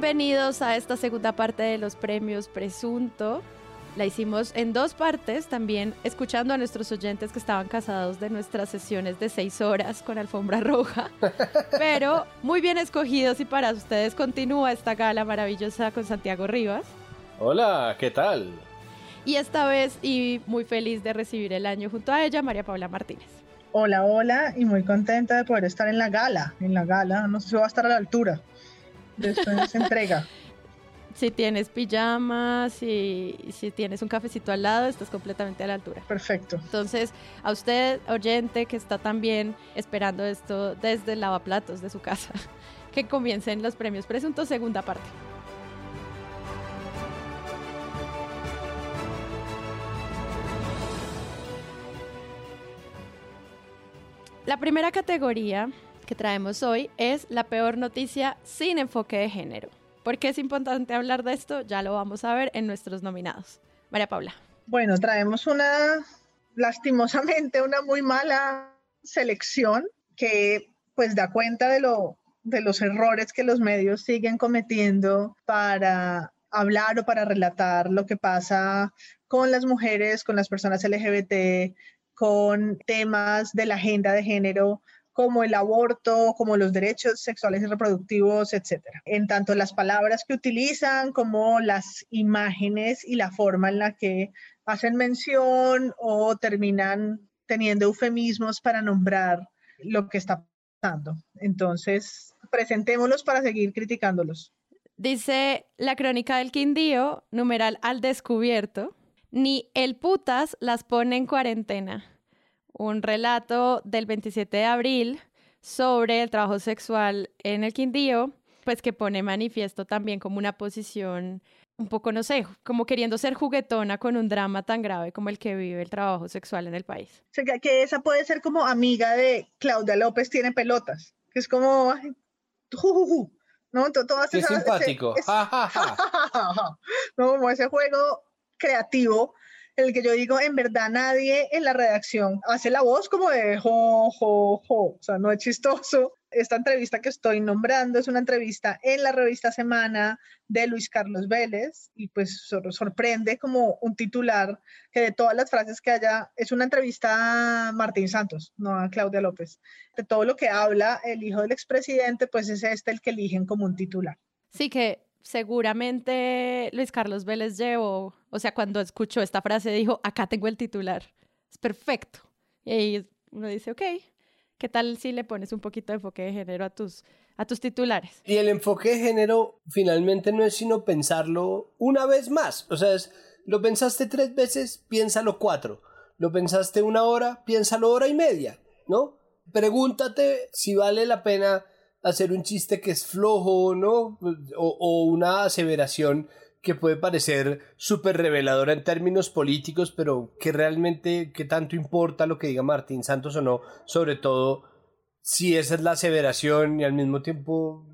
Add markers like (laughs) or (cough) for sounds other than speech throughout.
Bienvenidos a esta segunda parte de los premios Presunto. La hicimos en dos partes, también escuchando a nuestros oyentes que estaban casados de nuestras sesiones de seis horas con alfombra roja, pero muy bien escogidos y para ustedes continúa esta gala maravillosa con Santiago Rivas. Hola, ¿qué tal? Y esta vez, y muy feliz de recibir el año junto a ella, María Paula Martínez. Hola, hola, y muy contenta de poder estar en la gala, en la gala, no sé si va a estar a la altura de esta entrega. (laughs) Si tienes pijamas y si tienes un cafecito al lado, estás completamente a la altura. Perfecto. Entonces, a usted, oyente, que está también esperando esto desde el lavaplatos de su casa, (laughs) que comiencen los premios presuntos, segunda parte. La primera categoría que traemos hoy es la peor noticia sin enfoque de género. ¿Por qué es importante hablar de esto? Ya lo vamos a ver en nuestros nominados. María Paula. Bueno, traemos una, lastimosamente, una muy mala selección que pues da cuenta de, lo, de los errores que los medios siguen cometiendo para hablar o para relatar lo que pasa con las mujeres, con las personas LGBT, con temas de la agenda de género como el aborto, como los derechos sexuales y reproductivos, etcétera. En tanto las palabras que utilizan como las imágenes y la forma en la que hacen mención o terminan teniendo eufemismos para nombrar lo que está pasando. Entonces, presentémoslos para seguir criticándolos. Dice la crónica del Quindío, numeral al descubierto, ni el putas las pone en cuarentena. Un relato del 27 de abril sobre el trabajo sexual en el Quindío, pues que pone manifiesto también como una posición un poco, no sé, como queriendo ser juguetona con un drama tan grave como el que vive el trabajo sexual en el país. O sea, que esa puede ser como amiga de Claudia López tiene pelotas, que es como, ¿no? Todas es simpático. (laughs) no, como ese juego creativo el que yo digo, en verdad nadie en la redacción hace la voz como de jo, jo, jo, o sea, no es chistoso. Esta entrevista que estoy nombrando es una entrevista en la revista Semana de Luis Carlos Vélez y pues sorprende como un titular que de todas las frases que haya, es una entrevista a Martín Santos, no a Claudia López. De todo lo que habla el hijo del expresidente, pues es este el que eligen como un titular. Sí, que seguramente Luis Carlos Vélez llevó, o sea, cuando escuchó esta frase dijo, acá tengo el titular, es perfecto. Y ahí uno dice, ok, ¿qué tal si le pones un poquito de enfoque de género a tus, a tus titulares? Y el enfoque de género finalmente no es sino pensarlo una vez más, o sea, es, lo pensaste tres veces, piénsalo cuatro, lo pensaste una hora, piénsalo hora y media, ¿no? Pregúntate si vale la pena hacer un chiste que es flojo, ¿no? O, una aseveración que puede parecer súper reveladora en términos políticos, pero que realmente, ¿qué tanto importa lo que diga Martín Santos o no? Sobre todo, si esa es la aseveración y al mismo tiempo,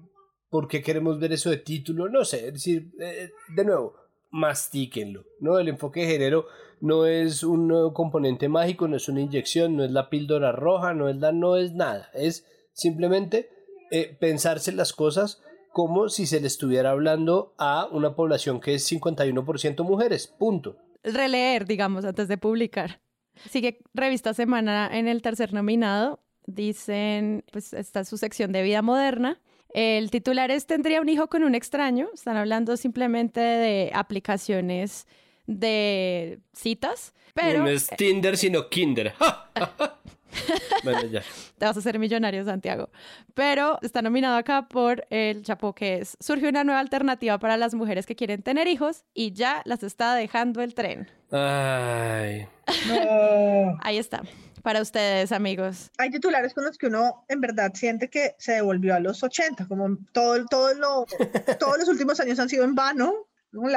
¿por qué queremos ver eso de título? No sé, es decir, eh, de nuevo, mastíquenlo, ¿no? El enfoque de género no es un componente mágico, no es una inyección, no es la píldora roja, no es la, no es nada, es simplemente eh, pensarse las cosas como si se le estuviera hablando a una población que es 51% mujeres, punto. Releer, digamos, antes de publicar. Sigue Revista Semana en el tercer nominado. Dicen, pues está su sección de vida moderna. El titular es Tendría un hijo con un extraño. Están hablando simplemente de aplicaciones de citas. Pero... No es Tinder, sino Kinder. (laughs) (laughs) Te vas a hacer millonario, Santiago. Pero está nominado acá por el Chapo, que es Surge una nueva alternativa para las mujeres que quieren tener hijos y ya las está dejando el tren. Ay. (laughs) Ahí está. Para ustedes, amigos. Hay titulares con los que uno en verdad siente que se devolvió a los 80, como todo, todo lo, (laughs) todos los últimos años han sido en vano,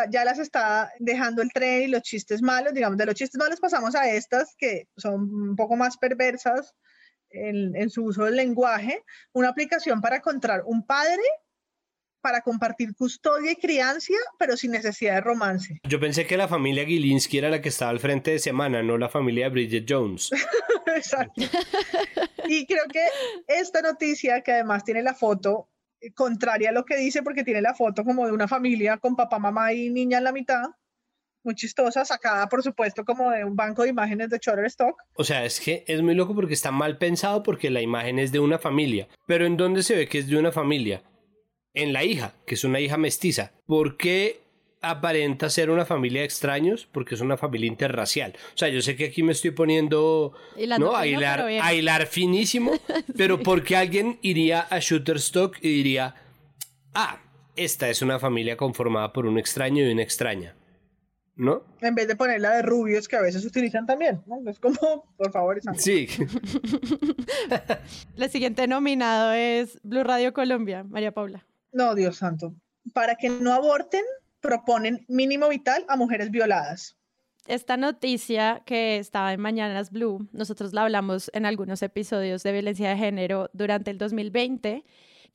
ya las está dejando el tren y los chistes malos, digamos, de los chistes malos pasamos a estas que son un poco más perversas en, su uso del lenguaje, una aplicación para encontrar un padre para compartir custodia y crianza, pero sin necesidad de romance. Yo pensé que la familia Gilinski era la que estaba al frente de semana, no la familia de Bridget Jones. (laughs) Exacto. Y creo que esta noticia, que además tiene la foto contraria a lo que dice porque tiene la foto como de una familia con papá, mamá y niña en la mitad. Muy chistosa, sacada por supuesto como de un banco de imágenes de Shutterstock. O sea, es que es muy loco porque está mal pensado porque la imagen es de una familia. Pero ¿en dónde se ve que es de una familia? En la hija, que es una hija mestiza. ¿Por qué aparenta ser una familia de extraños porque es una familia interracial. O sea, yo sé que aquí me estoy poniendo ¿no? a, hilar, finísimo, (laughs) pero porque alguien iría a Shutterstock y diría, ah, esta es una familia conformada por un extraño y una extraña. ¿No? En vez de ponerla de rubios que a veces utilizan también, ¿no? Es como, por favor, Sí. (laughs) La siguiente nominado es Blue Radio Colombia, María Paula. No, Dios santo. Para que no aborten, proponen mínimo vital a mujeres violadas. Esta noticia que estaba en Mañanas Blue, nosotros la hablamos en algunos episodios de violencia de género durante el 2020,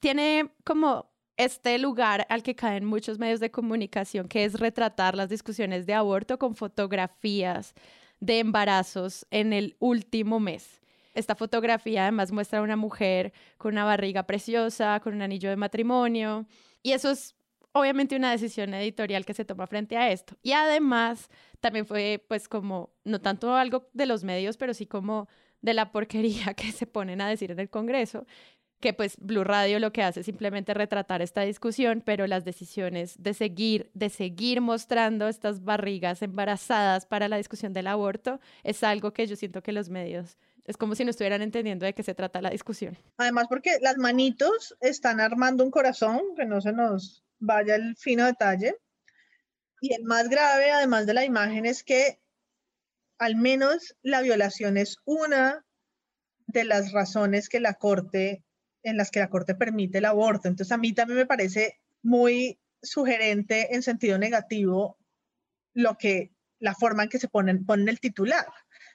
tiene como este lugar al que caen muchos medios de comunicación, que es retratar las discusiones de aborto con fotografías de embarazos en el último mes. Esta fotografía además muestra a una mujer con una barriga preciosa, con un anillo de matrimonio, y eso es obviamente una decisión editorial que se toma frente a esto. Y además también fue pues como, no tanto algo de los medios, pero sí como de la porquería (laughs) que se ponen a decir en el Congreso, que pues Blue Radio lo que hace es simplemente retratar esta discusión, pero las decisiones de seguir, de seguir mostrando estas barrigas embarazadas para la discusión del aborto es algo que yo siento que los medios es como si no estuvieran entendiendo de qué se trata la discusión. Además, porque las manitos están armando un corazón que no se nos vaya el fino detalle. Y el más grave, además de la imagen, es que al menos la violación es una de las razones que la Corte, en las que la Corte permite el aborto. Entonces a mí también me parece muy sugerente en sentido negativo lo que la forma en que se ponen, ponen el titular,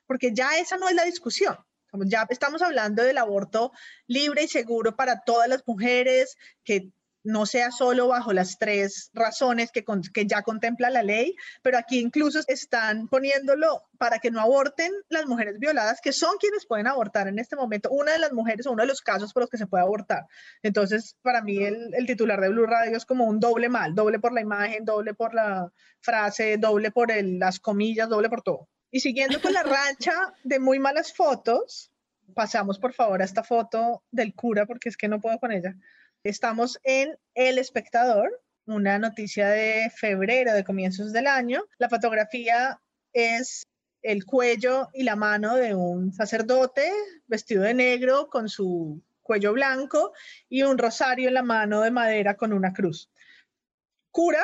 porque ya esa no es la discusión. Ya estamos hablando del aborto libre y seguro para todas las mujeres, que no sea solo bajo las tres razones que, ya contempla la ley, pero aquí incluso están poniéndolo para que no aborten las mujeres violadas, que son quienes pueden abortar en este momento, una de las mujeres o uno de los casos por los que se puede abortar. Entonces, para mí el, titular de Blue Radio es como un doble mal, doble por la imagen, doble por la frase, doble por las comillas, doble por todo. Y siguiendo con la rancha de muy malas fotos, pasamos por favor a esta foto del cura, porque es que no puedo con ella Estamos en El Espectador, una noticia de febrero, de comienzos del año. La fotografía es el cuello y la mano de un sacerdote vestido de negro con su cuello blanco y un rosario en la mano de madera con una cruz. Cura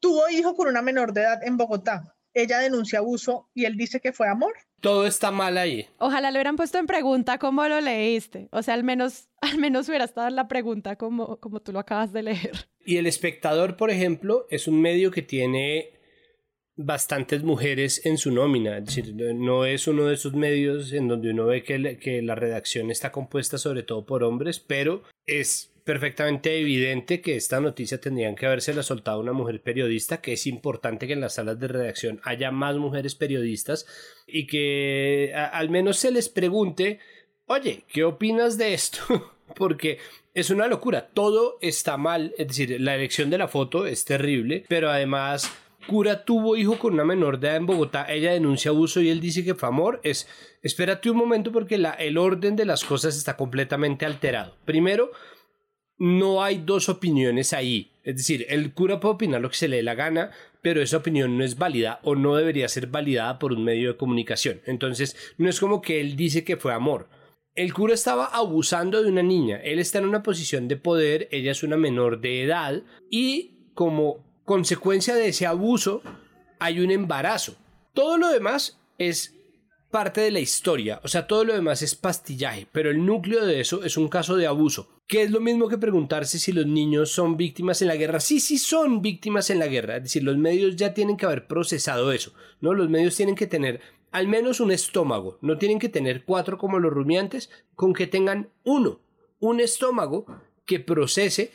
tuvo hijo con una menor de edad en Bogotá. Ella denuncia abuso y él dice que fue amor todo está mal ahí. Ojalá lo hubieran puesto en pregunta cómo lo leíste. O sea, al menos, (laughs) al menos hubiera estado en la pregunta como, como tú lo acabas de leer. Y el espectador, por ejemplo, es un medio que tiene bastantes mujeres en su nómina. Es decir, no es uno de esos medios en donde uno ve que, que la redacción está compuesta sobre todo por hombres, pero es perfectamente evidente que esta noticia tendrían que habérsela soltado a una mujer periodista, que es importante que en las salas de redacción haya más mujeres periodistas y que al menos se les pregunte, oye, ¿qué opinas de esto? (laughs) Porque es una locura, todo está mal, es decir, la elección de la foto es terrible, pero además Cura tuvo hijo con una menor de edad en Bogotá, ella denuncia abuso y él dice que fue amor, es espérate un momento porque la, el orden de las cosas está completamente alterado. Primero, no hay dos opiniones ahí. Es decir, el cura puede opinar lo que se le dé la gana, pero esa opinión no es válida o no debería ser validada por un medio de comunicación. Entonces, no es como que él dice que fue amor. El cura estaba abusando de una niña. Él está en una posición de poder, ella es una menor de edad y como consecuencia de ese abuso hay un embarazo. Todo lo demás es parte de la historia, o sea, todo lo demás es pastillaje, pero el núcleo de eso es un caso de abuso, que es lo mismo que preguntarse si los niños son víctimas en la guerra. Sí, sí son víctimas en la guerra, es decir, los medios ya tienen que haber procesado eso, ¿no? Los medios tienen que tener al menos un estómago, no tienen que tener cuatro como los rumiantes, con que tengan uno, un estómago que procese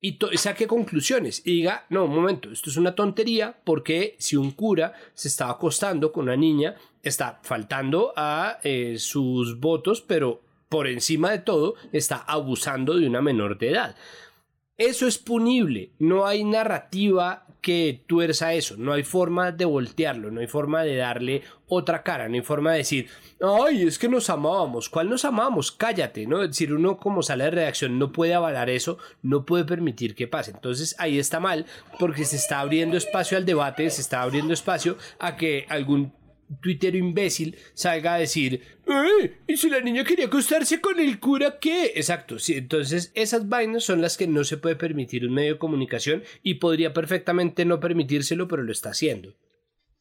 y saque conclusiones y diga, no, un momento, esto es una tontería porque si un cura se está acostando con una niña, está faltando a eh, sus votos, pero por encima de todo está abusando de una menor de edad. Eso es punible, no hay narrativa que tuerza eso, no hay forma de voltearlo, no hay forma de darle otra cara, no hay forma de decir, ay, es que nos amábamos, ¿cuál nos amamos? Cállate, ¿no? Es decir, uno como sala de redacción no puede avalar eso, no puede permitir que pase. Entonces ahí está mal, porque se está abriendo espacio al debate, se está abriendo espacio a que algún tuitero imbécil salga a decir, ¡Eh! ¿Y si la niña quería acostarse con el cura qué? Exacto, sí, entonces esas vainas son las que no se puede permitir un medio de comunicación y podría perfectamente no permitírselo, pero lo está haciendo.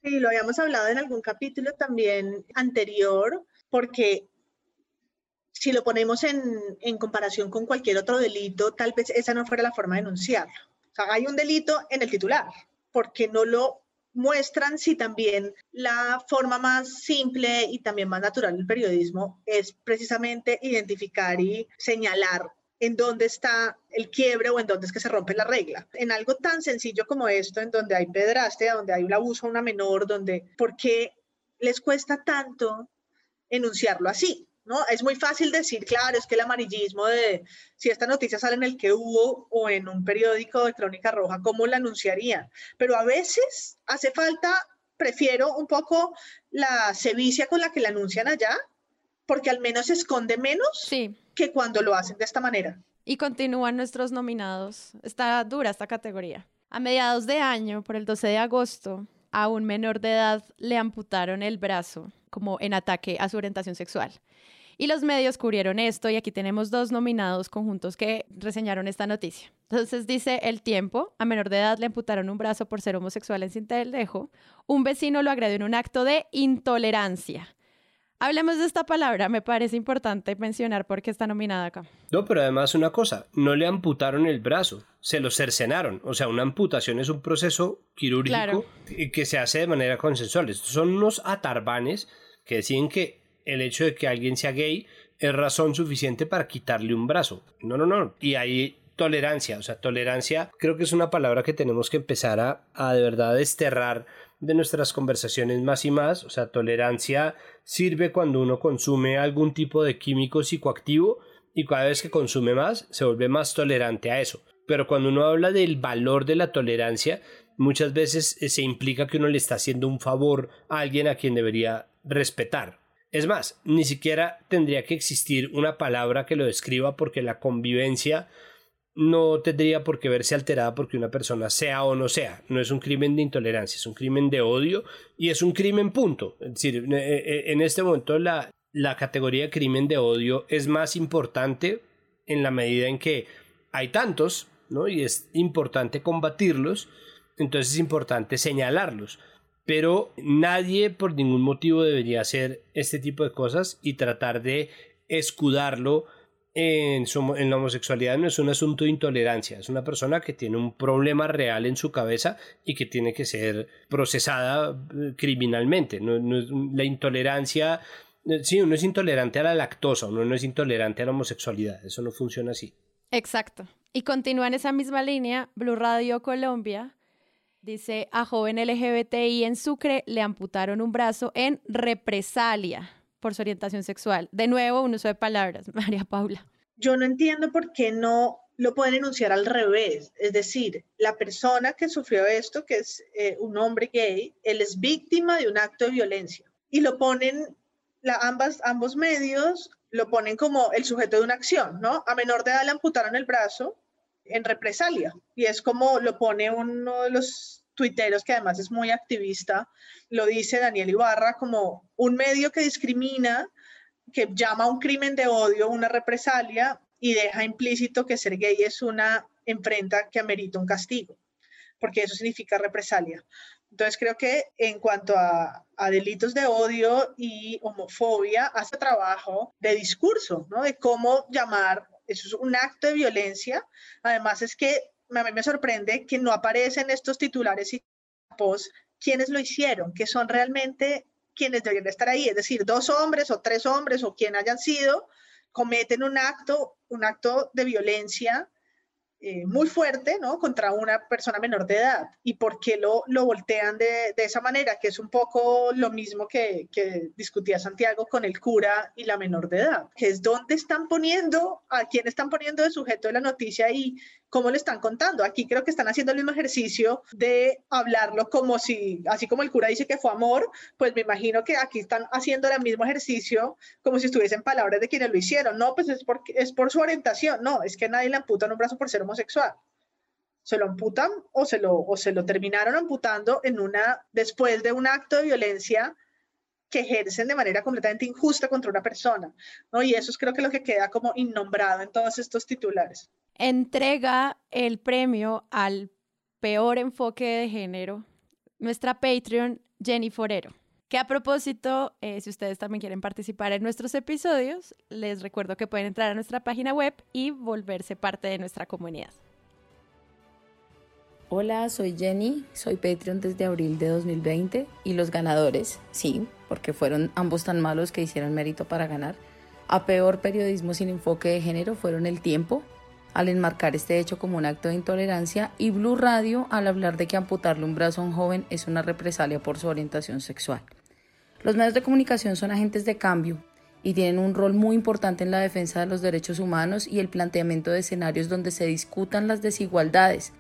Sí, lo habíamos hablado en algún capítulo también anterior, porque si lo ponemos en, en comparación con cualquier otro delito, tal vez esa no fuera la forma de denunciarlo. O sea, hay un delito en el titular, porque no lo muestran si también la forma más simple y también más natural del periodismo es precisamente identificar y señalar en dónde está el quiebre o en dónde es que se rompe la regla. En algo tan sencillo como esto, en donde hay pedraste, donde hay un abuso a una menor, donde, ¿por qué les cuesta tanto enunciarlo así? ¿No? Es muy fácil decir, claro, es que el amarillismo de si esta noticia sale en el que hubo o en un periódico de Crónica Roja, ¿cómo la anunciarían? Pero a veces hace falta, prefiero un poco la sevicia con la que la anuncian allá, porque al menos se esconde menos que cuando lo hacen de esta manera. Y continúan nuestros nominados. Está dura esta categoría. A mediados de año, por el 12 de agosto, a un menor de edad le amputaron el brazo como en ataque a su orientación sexual. Y los medios cubrieron esto y aquí tenemos dos nominados conjuntos que reseñaron esta noticia. Entonces dice El Tiempo, a menor de edad le amputaron un brazo por ser homosexual en Cintelejo. Un vecino lo agredió en un acto de intolerancia. Hablemos de esta palabra, me parece importante mencionar por qué está nominada acá. No, pero además una cosa, no le amputaron el brazo, se lo cercenaron. O sea, una amputación es un proceso quirúrgico que se hace de manera consensual. Estos son unos atarbanes que deciden que el hecho de que alguien sea gay es razón suficiente para quitarle un brazo. No, no, no. Y hay tolerancia, o sea, tolerancia creo que es una palabra que tenemos que empezar a, a de verdad desterrar de nuestras conversaciones más y más. O sea, tolerancia sirve cuando uno consume algún tipo de químico psicoactivo y cada vez que consume más se vuelve más tolerante a eso. Pero cuando uno habla del valor de la tolerancia, muchas veces se implica que uno le está haciendo un favor a alguien a quien debería respetar. Es más, ni siquiera tendría que existir una palabra que lo describa porque la convivencia no tendría por qué verse alterada porque una persona sea o no sea. No es un crimen de intolerancia, es un crimen de odio y es un crimen punto. Es decir, eh, eh, en este momento la, la categoría de crimen de odio es más importante en la medida en que hay tantos, ¿no? Y es importante combatirlos, entonces es importante señalarlos pero nadie por ningún motivo debería hacer este tipo de cosas y tratar de escudarlo en, en, la homosexualidad no es un asunto de intolerancia, es una persona que tiene un problema real en su cabeza y que tiene que ser procesada eh, criminalmente. No, la intolerancia, eh, sí, uno es intolerante a la lactosa, uno no es intolerante a la homosexualidad, eso no funciona así. Exacto. Y continúa en esa misma línea, Blue Radio Colombia Dice, a joven LGBTI en Sucre le amputaron un brazo en represalia por su orientación sexual. De nuevo, un uso de palabras, (laughs) María Paula. Yo no entiendo por qué no lo pueden enunciar al revés. Es decir, la persona que sufrió esto, que es eh, un hombre gay, él es víctima de un acto de violencia. Y lo ponen, la, ambas, ambos medios lo ponen como el sujeto de una acción, ¿no? A menor de edad le amputaron el brazo en represalia. Y es como lo pone uno de los tuiteros que además es muy activista, lo dice Daniel Ibarra como un medio que discrimina, que llama a un crimen de odio, una represalia y deja implícito que ser gay es una enfrenta que amerita un castigo, porque eso significa represalia. Entonces creo que en cuanto a, a, delitos de odio y homofobia, hace trabajo de discurso, ¿no? De cómo llamar eso es un acto de violencia. Además es que a mí me sorprende que no aparecen estos titulares y post quienes lo hicieron, que son realmente quienes deberían estar ahí, es decir, dos hombres o tres hombres o quien hayan sido, cometen un acto, un acto de violencia eh, muy fuerte, ¿no? Contra una persona menor de edad. ¿Y por qué lo, lo voltean de, de, esa manera? Que es un poco lo mismo que, que, discutía Santiago con el cura y la menor de edad, que es dónde están poniendo, a quién están poniendo de sujeto de la noticia y cómo le están contando. Aquí creo que están haciendo el mismo ejercicio de hablarlo como si, así como el cura dice que fue amor, pues me imagino que aquí están haciendo el mismo ejercicio como si estuviesen palabras de quienes lo hicieron. No, pues es, porque, es por su orientación. No, es que nadie le amputa un brazo por ser homosexual. Se lo amputan o se lo, o se lo terminaron amputando en una, después de un acto de violencia que ejercen de manera completamente injusta contra una persona, ¿no? Y eso es creo que lo que queda como innombrado en todos estos titulares. Entrega el premio al peor enfoque de género nuestra Patreon Jenny Forero. Que a propósito, eh, si ustedes también quieren participar en nuestros episodios, les recuerdo que pueden entrar a nuestra página web y volverse parte de nuestra comunidad. Hola, soy Jenny, soy Patreon desde abril de 2020 y los ganadores, sí, porque fueron ambos tan malos que hicieron mérito para ganar, a peor periodismo sin enfoque de género fueron El Tiempo, al enmarcar este hecho como un acto de intolerancia, y Blue Radio al hablar de que amputarle un brazo a un joven es una represalia por su orientación sexual. Los medios de comunicación son agentes de cambio y tienen un rol muy importante en la defensa de los derechos humanos y el planteamiento de escenarios donde se discutan las desigualdades,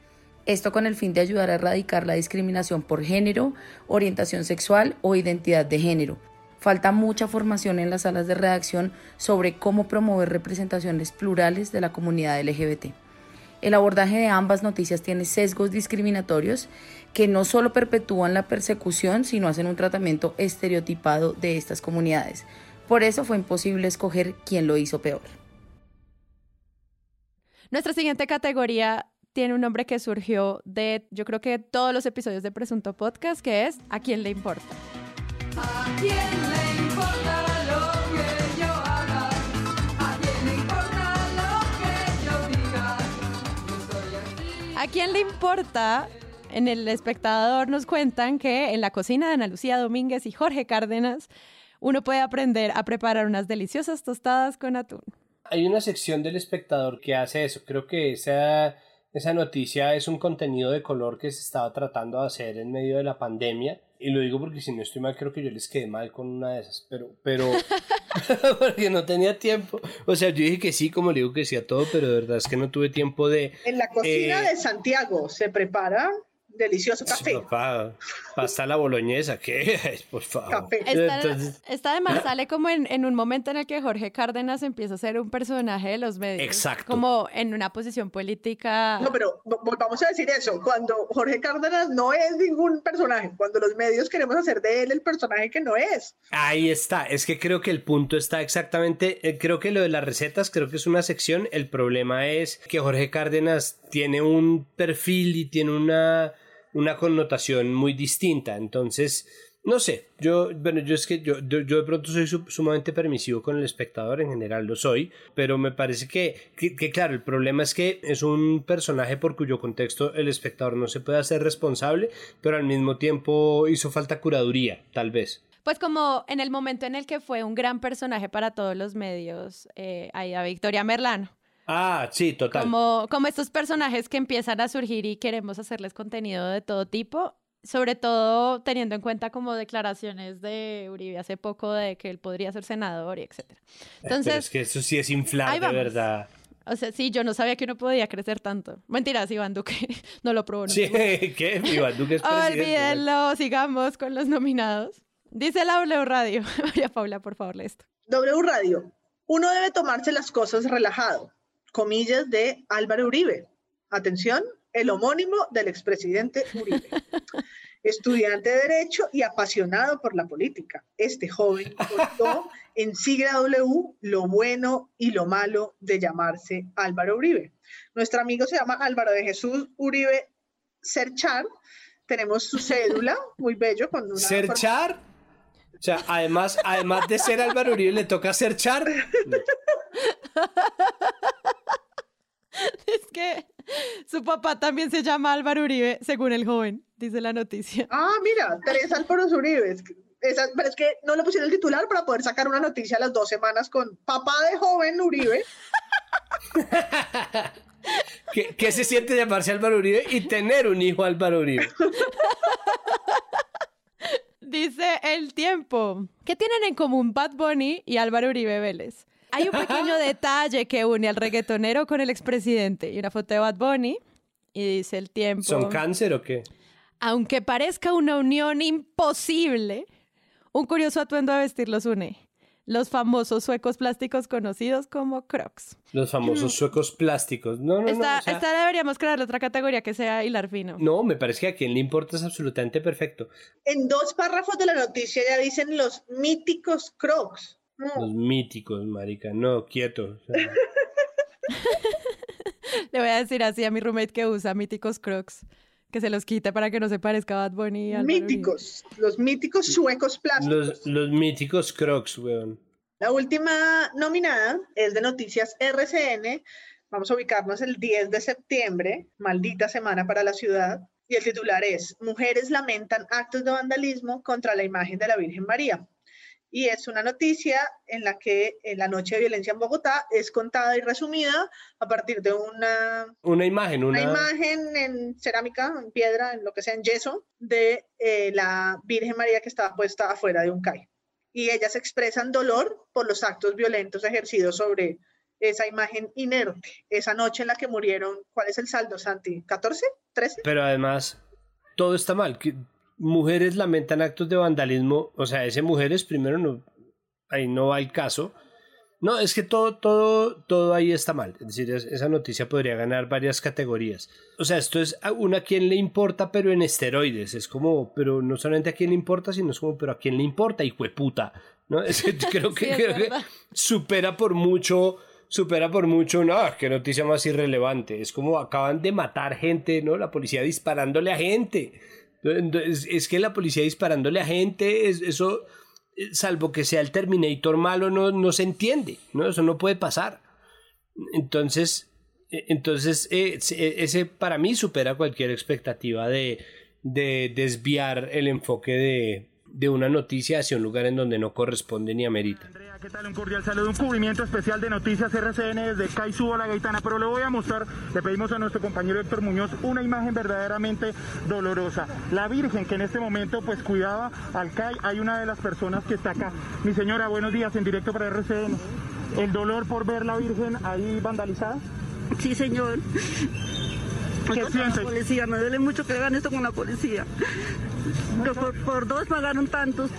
esto con el fin de ayudar a erradicar la discriminación por género, orientación sexual o identidad de género. Falta mucha formación en las salas de redacción sobre cómo promover representaciones plurales de la comunidad LGBT. El abordaje de ambas noticias tiene sesgos discriminatorios que no solo perpetúan la persecución, sino hacen un tratamiento estereotipado de estas comunidades. Por eso fue imposible escoger quién lo hizo peor. Nuestra siguiente categoría tiene un nombre que surgió de, yo creo que todos los episodios de Presunto Podcast, que es ¿A quién le importa? ¿A quién le importa. ¿A quién le importa? En El Espectador nos cuentan que en la cocina de Ana Lucía Domínguez y Jorge Cárdenas uno puede aprender a preparar unas deliciosas tostadas con atún. Hay una sección del espectador que hace eso. Creo que esa esa noticia es un contenido de color que se estaba tratando de hacer en medio de la pandemia. Y lo digo porque si no estoy mal, creo que yo les quedé mal con una de esas. Pero, pero, (laughs) (laughs) porque no tenía tiempo. O sea, yo dije que sí, como le digo que sí a todo, pero de verdad es que no tuve tiempo de. En la cocina eh, de Santiago se prepara delicioso café. pasta la boloñesa, ¿qué? Por favor. Esta, además sale como en, un momento en el que Jorge Cárdenas empieza a ser un personaje de los medios. Exacto. Como en una posición política. No, pero vamos a decir eso. Cuando Jorge Cárdenas no es ningún personaje, cuando los medios queremos hacer de él el personaje que no es. Ahí está. Es que creo que el punto está exactamente. Eh, creo que lo de las recetas, creo que es una sección. El problema es que Jorge Cárdenas tiene un perfil y tiene una una connotación muy distinta. Entonces, no sé, yo, bueno, yo es que yo, yo, de pronto soy sumamente permisivo con el espectador, en general lo soy, pero me parece que, que, claro, el problema es que es un personaje por cuyo contexto el espectador no se puede hacer responsable, pero al mismo tiempo hizo falta curaduría, tal vez. Pues como en el momento en el que fue un gran personaje para todos los medios, eh, ahí a Victoria Merlano. Ah, sí, total. Como, como estos personajes que empiezan a surgir y queremos hacerles contenido de todo tipo, sobre todo teniendo en cuenta como declaraciones de Uribe hace poco de que él podría ser senador y etcétera. Entonces, es que eso sí es inflar de verdad. O sea, sí, yo no sabía que uno podía crecer tanto. Mentiras, Iván Duque (laughs) no lo probó. sí, (laughs) ¿qué? Iván Duque es presidente. Olvídenlo, sigamos con los nominados. Dice la W Radio. (laughs) María Paula, por favor, lee esto. W Radio. Uno debe tomarse las cosas relajado comillas de Álvaro Uribe. Atención, el homónimo del expresidente Uribe. (laughs) Estudiante de Derecho y apasionado por la política. Este joven contó en sigla W lo bueno y lo malo de llamarse Álvaro Uribe. Nuestro amigo se llama Álvaro de Jesús Uribe Serchar. Tenemos su cédula, muy bello. Con una ¿Serchar? O sea, además, además de ser Álvaro Uribe, le toca serchar. (laughs) (laughs) Es que su papá también se llama Álvaro Uribe, según el joven, dice la noticia. Ah, mira, tres Álvaros Uribe. pero es que no le pusieron el titular para poder sacar una noticia a las dos semanas con papá de joven Uribe. (laughs) ¿Qué, ¿Qué, se siente llamarse Álvaro Uribe y tener un hijo Álvaro Uribe? (laughs) Dice el tiempo. ¿Qué tienen en común Bad Bunny y Álvaro Uribe Vélez? Hay un pequeño (laughs) detalle que une al reggaetonero con el expresidente y una foto de Bad Bunny y dice el tiempo. ¿Son cáncer o qué? Aunque parezca una unión imposible, un curioso atuendo a vestir los une. Los famosos suecos plásticos conocidos como Crocs. Los famosos suecos plásticos. No, no, esta, no. o sea, esta deberíamos crear otra categoría que sea hilar fino. no, me parece que a quien le importa es absolutamente perfecto. En dos párrafos de la noticia ya dicen los míticos crocs. Los míticos, marica. No, quieto. o sea, (laughs) Le voy a decir así a mi roommate que usa míticos Crocs. Que se los quite para que no se parezca a Bad Bunny. míticos, los míticos suecos plásticos. los, los míticos crocs, weón. La última nominada es de Noticias RCN. Vamos a ubicarnos el 10 de septiembre, maldita semana para la ciudad. Y el titular es, Mujeres lamentan actos de vandalismo contra la imagen de la Virgen María. Y es una noticia en la que en la noche de violencia en Bogotá es contada y resumida a partir de una, Una imagen, una una... imagen en cerámica, en piedra, en lo que sea, en yeso, de eh, la Virgen María que estaba puesta afuera de un CAI. Y ellas expresan dolor por los actos violentos ejercidos sobre esa imagen inerte, esa noche en la que murieron, ¿cuál es el saldo, Santi? ¿14? ¿13? Pero además, todo está mal. Mujeres lamentan actos de vandalismo. O sea, ese mujeres, primero, no, ahí no va el caso. No, es que todo, todo, todo ahí está mal. Es decir, es- esa noticia podría ganar varias categorías. O sea, esto es a una a quien le importa, pero en esteroides. Es como, pero no solamente a quién le importa, sino es como, pero a quién le importa, hijo de puta. ¿No? Es que (laughs) creo que, Sí, creo que supera por mucho, supera por mucho, no, qué noticia más irrelevante. Es como acaban de matar gente, ¿no? La policía disparándole a gente. Es que la policía disparándole a gente, es- eso, eh, salvo que sea el Terminator malo, no, no se entiende, ¿no? Eso no puede pasar. Entonces, eh, entonces eh, se- ese para mí supera cualquier expectativa de, de desviar el enfoque de, de una noticia hacia un lugar en donde no corresponde ni amerita. Andrea, ¿qué tal? Un cordial saludo, un cubrimiento especial de Noticias RCN desde Caizú a la Gaitana, pero le voy a mostrar, le pedimos a nuestro compañero Héctor Muñoz una imagen verdaderamente dolorosa. La Virgen que en este momento pues cuidaba al CAI, hay una de las personas que está acá. Mi señora, buenos días, en directo para RCN. El dolor por ver la Virgen ahí vandalizada. Sí, señor. ¿Qué Con siente? La policía, me duele mucho que hagan esto con la policía. Que por, por dos pagaron tantos,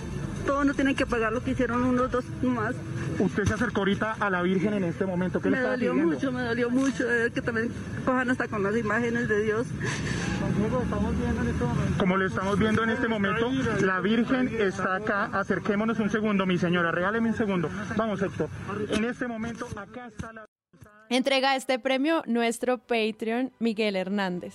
todos no tienen que pagar lo que hicieron unos dos más. Usted se acercó ahorita a la Virgen en este momento, ¿qué le Me estaba dolió pidiendo? mucho, me dolió mucho eh, que también cojan hasta con las imágenes de Dios. Como lo estamos viendo en este momento, la Virgen está acá. Acerquémonos un segundo, mi señora. Regáleme un segundo. Vamos, Héctor. En este momento, acá está la. Entrega este premio nuestro Patreon Miguel Hernández.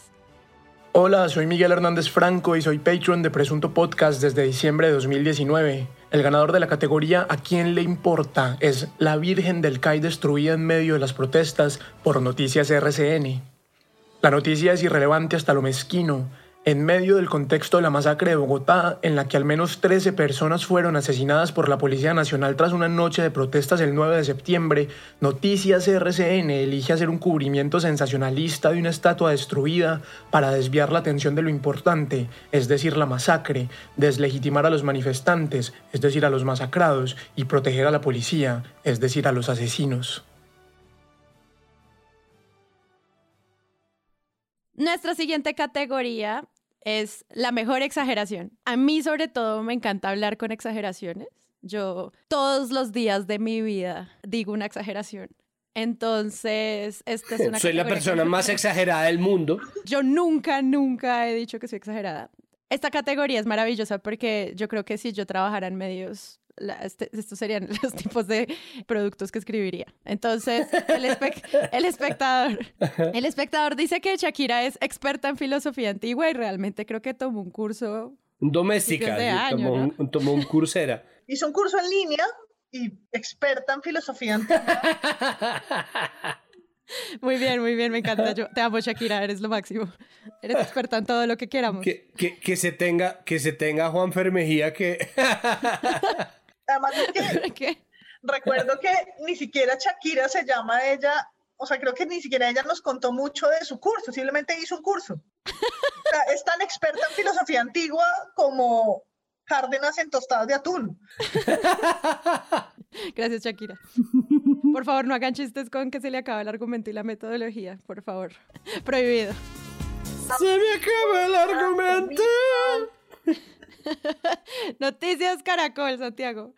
Hola, soy Miguel Hernández Franco y soy Patreon de Presunto Podcast desde diciembre de 2019. El ganador de la categoría ¿A quién le importa? es La Virgen del CAI destruida en medio de las protestas por Noticias RCN. La noticia es irrelevante hasta lo mezquino. En medio del contexto de la masacre de Bogotá, en la que al menos 13 personas fueron asesinadas por la Policía Nacional tras una noche de protestas el 9 de septiembre, Noticias RCN elige hacer un cubrimiento sensacionalista de una estatua destruida para desviar la atención de lo importante, es decir, la masacre, deslegitimar a los manifestantes, es decir, a los masacrados, y proteger a la policía, es decir, a los asesinos. Nuestra siguiente categoría es la mejor exageración. A mí sobre todo me encanta hablar con exageraciones. Yo todos los días de mi vida digo una exageración. Entonces, esta es (laughs) una Soy la persona más exagerada del mundo. Yo nunca, nunca he dicho que soy exagerada. Esta categoría es maravillosa porque yo creo que si yo trabajara en medios, la- este- estos serían (laughs) los tipos de productos que escribiría. Entonces, el, espec- el espectador, el espectador dice que Shakira es experta en filosofía antigua y realmente creo que tomó un curso. Un doméstica, de año, tomó, ¿no? un, tomó un cursera. (laughs) Hizo un curso en línea y experta en filosofía antigua. Muy bien, muy bien, me encanta. (laughs) Yo te amo, Shakira, eres lo máximo. Eres experta en todo lo que queramos. que, que, que se tenga, que se tenga Juan Fermejía que... Además es que (laughs) ¿Qué? recuerdo que ni siquiera Shakira se llama ella, o sea, creo que ni siquiera ella nos contó mucho de su curso, simplemente hizo un curso. O sea, es tan experta en filosofía antigua como Cárdenas en tostadas de atún. (laughs) Gracias, Shakira. Por favor, no hagan chistes con que se le acaba el argumento y la metodología, por favor. (laughs) Prohibido. Se me acaba el argumento. (laughs) Noticias Caracol, Santiago.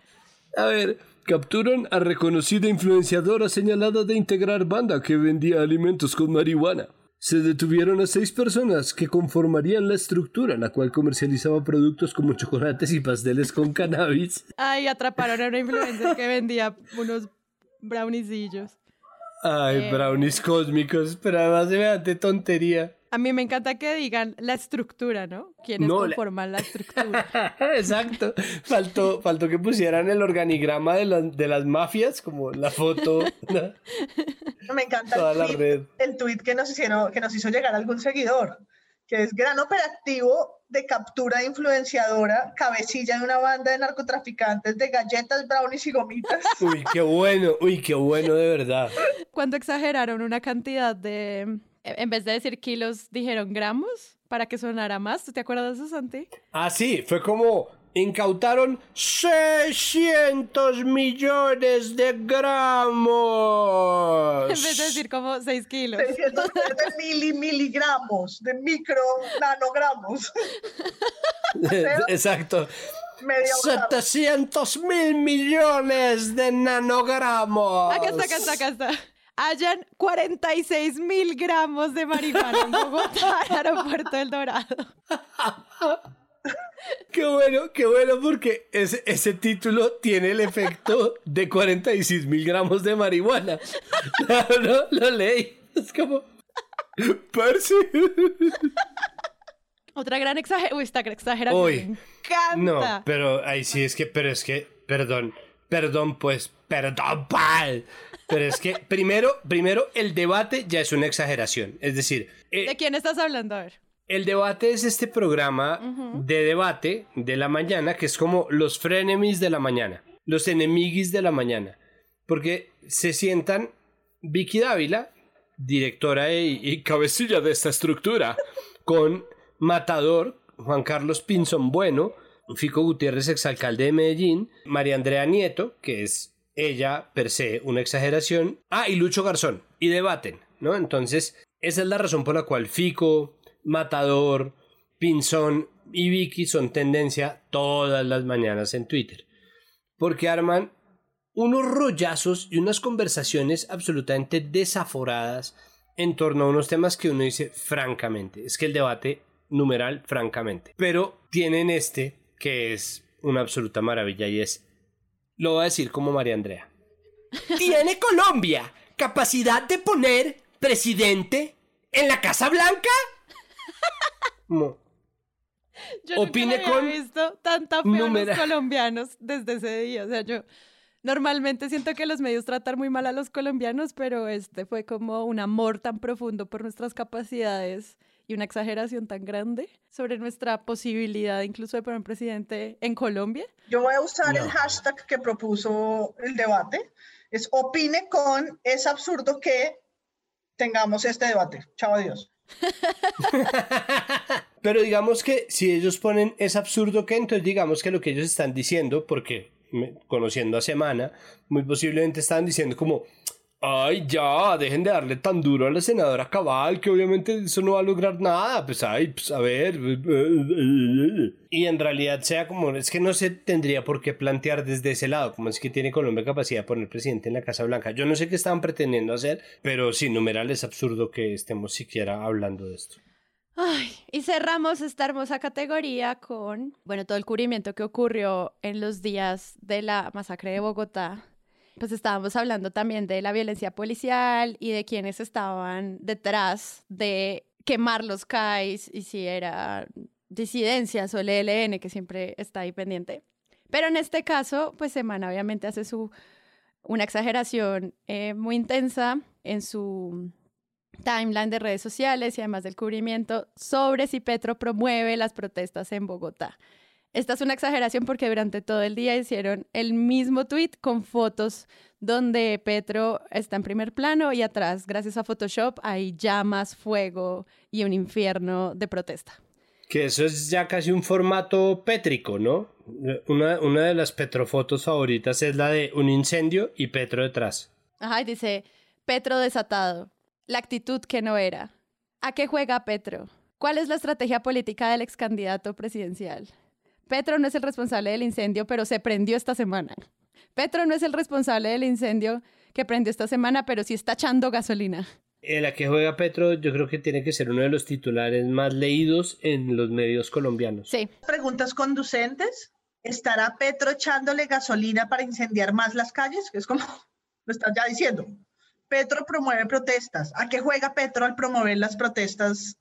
A ver, capturan a reconocida influenciadora señalada de integrar banda que vendía alimentos con marihuana. Se detuvieron a seis personas que conformarían la estructura, la cual comercializaba productos como chocolates y pasteles con cannabis. Ay, atraparon a una influencer que vendía unos browniecillos. Ay, Eh. brownies cósmicos, pero además de tontería. A mí me encanta que digan la estructura, ¿no? ¿Quiénes No, la- conforman la estructura? (laughs) Exacto. Faltó, faltó que pusieran el organigrama de, las de las mafias, como la foto. (laughs) ¿no? Me encanta Toda el la tweet, red. el tweet que nos hicieron, que nos hizo llegar algún seguidor, que es gran operativo de captura de influenciadora, cabecilla de una banda de narcotraficantes de galletas, brownies y gomitas. (laughs) Uy, qué bueno, uy, qué bueno de verdad. Cuando exageraron una cantidad de... En vez de decir kilos, dijeron gramos para que sonara más. ¿Tú te acuerdas de eso, Santi? Ah, sí, fue como incautaron 600 millones de gramos. (laughs) En vez de decir como 6 kilos. 600 de mili, miligramos, de micro, nanogramos. (laughs) Exacto. Media gramo. 700 mil millones de nanogramos. Acá está, acá está, acá está. Hayan 46 mil gramos de marihuana en Bogotá, (laughs) aeropuerto del Dorado. Qué bueno, qué bueno, porque ese, ese título tiene el efecto de 46 mil gramos de marihuana. No, no, lo leí. Es como. Percy. Otra gran exageración. Uy, esta exageración. Uy, me encanta. No, pero ahí sí es que, pero es que, perdón, perdón, pues, perdón, pal. Pero es que primero, primero el debate ya es una exageración. Es decir, eh, ¿De quién estás hablando? A ver. el debate es este programa de debate de la mañana que es como los frenemies de la mañana, los enemiguis de la mañana. Porque se sientan Vicky Dávila, directora y, y cabecilla de esta estructura, con Matador, Juan Carlos Pinzón Bueno, Fico Gutiérrez, exalcalde de Medellín, María Andrea Nieto, que es ella per se una exageración, ah, y Lucho Garzón, y debaten, ¿no? Entonces, esa es la razón por la cual Fico, Matador, Pinzón y Vicky son tendencia todas las mañanas en Twitter. Porque arman unos rollazos y unas conversaciones absolutamente desaforadas en torno a unos temas que uno dice francamente. Es que el debate numeral francamente. Pero tienen este que es una absoluta maravilla y es, lo voy a decir como María Andrea. ¿Tiene Colombia capacidad de poner presidente en la Casa Blanca? Mo- Yo nunca Opine había con visto tanta fe a los colombianos desde ese día. O sea, yo normalmente siento que los medios tratan muy mal a los colombianos, pero este fue como un amor tan profundo por nuestras capacidades y una exageración tan grande sobre nuestra posibilidad incluso de poner un presidente en Colombia. Yo voy a usar el No. hashtag que propuso el debate. Es opine con, es absurdo que tengamos este debate. Chao, adiós. (laughs) Pero digamos que si ellos ponen es absurdo que entonces digamos que lo que ellos están diciendo, porque me- conociendo a Semana, muy posiblemente están diciendo como, ay ya, dejen de darle tan duro a la senadora Cabal, que obviamente eso no va a lograr nada, pues ay, pues a ver. Y en realidad sea como, es que no se tendría por qué plantear desde ese lado, como es que tiene Colombia capacidad de poner presidente en la Casa Blanca. Yo no sé qué estaban pretendiendo hacer, pero sí, numeral es absurdo que estemos siquiera hablando de esto. Ay, y cerramos esta hermosa categoría con, bueno, todo el cubrimiento que ocurrió en los días de la masacre de Bogotá. Pues estábamos hablando también de la violencia policial y de quienes estaban detrás de quemar los CAIs y si era disidencias o el ELN, que siempre está ahí pendiente. Pero en este caso, pues Semana obviamente hace su, una exageración eh, muy intensa en su timeline de redes sociales y además del cubrimiento sobre si Petro promueve las protestas en Bogotá. Esta es una exageración porque durante todo el día hicieron el mismo tweet con fotos donde Petro está en primer plano y atrás, gracias a Photoshop, hay llamas, fuego y un infierno de protesta. Que eso es ya casi un formato pétrico, ¿no? Una, una de las petrofotos favoritas es la de un incendio y Petro detrás. Ajá, y dice, Petro desatado, la actitud que no era. ¿A qué juega Petro? ¿Cuál es la estrategia política del ex candidato presidencial? Petro no es el responsable del incendio, pero se prendió esta semana. Petro no es el responsable del incendio que prendió esta semana, pero sí está echando gasolina. En la que juega Petro, yo creo que tiene que ser uno de los titulares más leídos en los medios colombianos. Sí. Preguntas conducentes. ¿Estará Petro echándole gasolina para incendiar más las calles? Que es como (laughs) lo estás ya diciendo. Petro promueve protestas. ¿A qué juega Petro al promover las protestas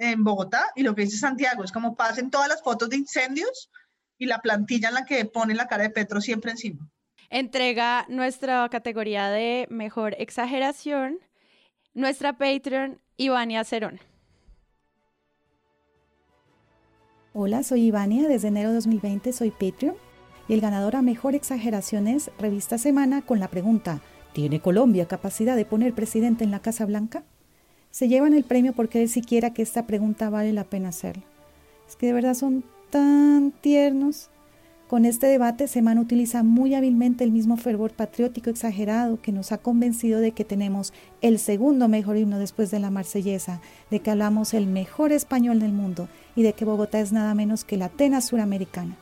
en Bogotá? Y lo que dice Santiago es como pasen todas las fotos de incendios y la plantilla en la que pone la cara de Petro siempre encima. Entrega nuestra categoría de mejor exageración nuestra Patreon Ivania Cerón. Hola, soy Ivania, desde enero de 2020 soy Patreon y el ganador a Mejor Exageración es Revista Semana con la pregunta ¿Tiene Colombia capacidad de poner presidente en la Casa Blanca? Se llevan el premio porque él siquiera que esta pregunta vale la pena hacerla. Es que de verdad son tan tiernos. Con este debate, Semana utiliza muy hábilmente el mismo fervor patriótico exagerado que nos ha convencido de que tenemos el segundo mejor himno después de la marsellesa, de que hablamos el mejor español del mundo y de que Bogotá es nada menos que la Atenas suramericana.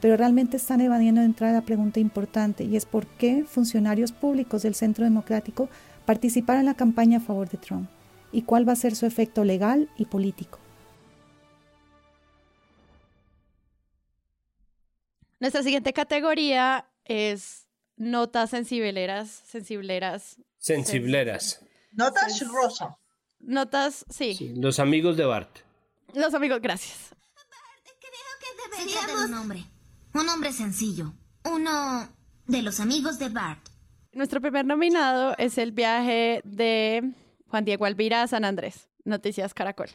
Pero realmente están evadiendo de entrar a la pregunta importante y es por qué funcionarios públicos del Centro Democrático participaron en la campaña a favor de Trump y cuál va a ser su efecto legal y político. Nuestra siguiente categoría es notas sensibleras, sensibleras. Sensibleras. Notas rosa. Notas, sí. Sí, los amigos de Bart. Los amigos, gracias. Sería un hombre. Un hombre sencillo. Uno de los amigos de Bart. Nuestro primer nominado es el viaje de Juan Diego Alvira San Andrés. Noticias Caracol.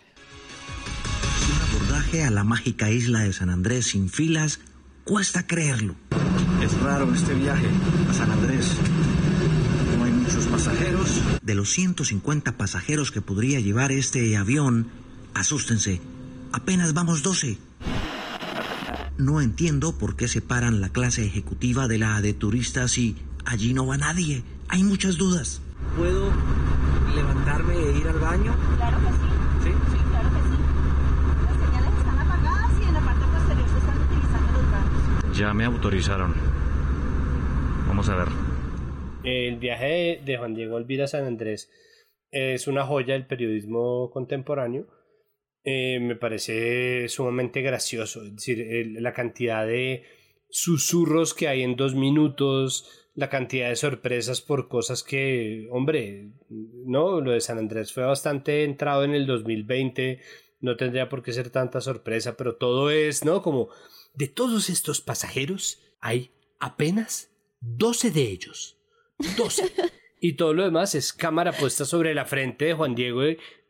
Un abordaje a la mágica isla de San Andrés sin filas cuesta creerlo. Es raro este viaje a San Andrés. No hay muchos pasajeros. De los 150 pasajeros que podría llevar este avión, asústense, apenas vamos 12. No entiendo por qué separan la clase ejecutiva de la de turistas y allí no va nadie. Hay muchas dudas. ¿Puedo levantarme e ir al baño? Claro que sí. ¿Sí? Sí, claro que sí. Las señales están apagadas y en la parte posterior se están utilizando los baños. Ya me autorizaron. Vamos a ver. El viaje de, Juan Diego Elvira a San Andrés es una joya del periodismo contemporáneo. Eh, me parece sumamente gracioso. Es decir, el- la cantidad de susurros que hay en dos minutos, la cantidad de sorpresas por cosas que, hombre, no, lo de San Andrés fue bastante entrado en el 2020, no tendría por qué ser tanta sorpresa, pero todo es, ¿no? Como de todos estos pasajeros hay apenas 12 de ellos. 12. (laughs) Y todo lo demás es cámara puesta sobre la frente de Juan Diego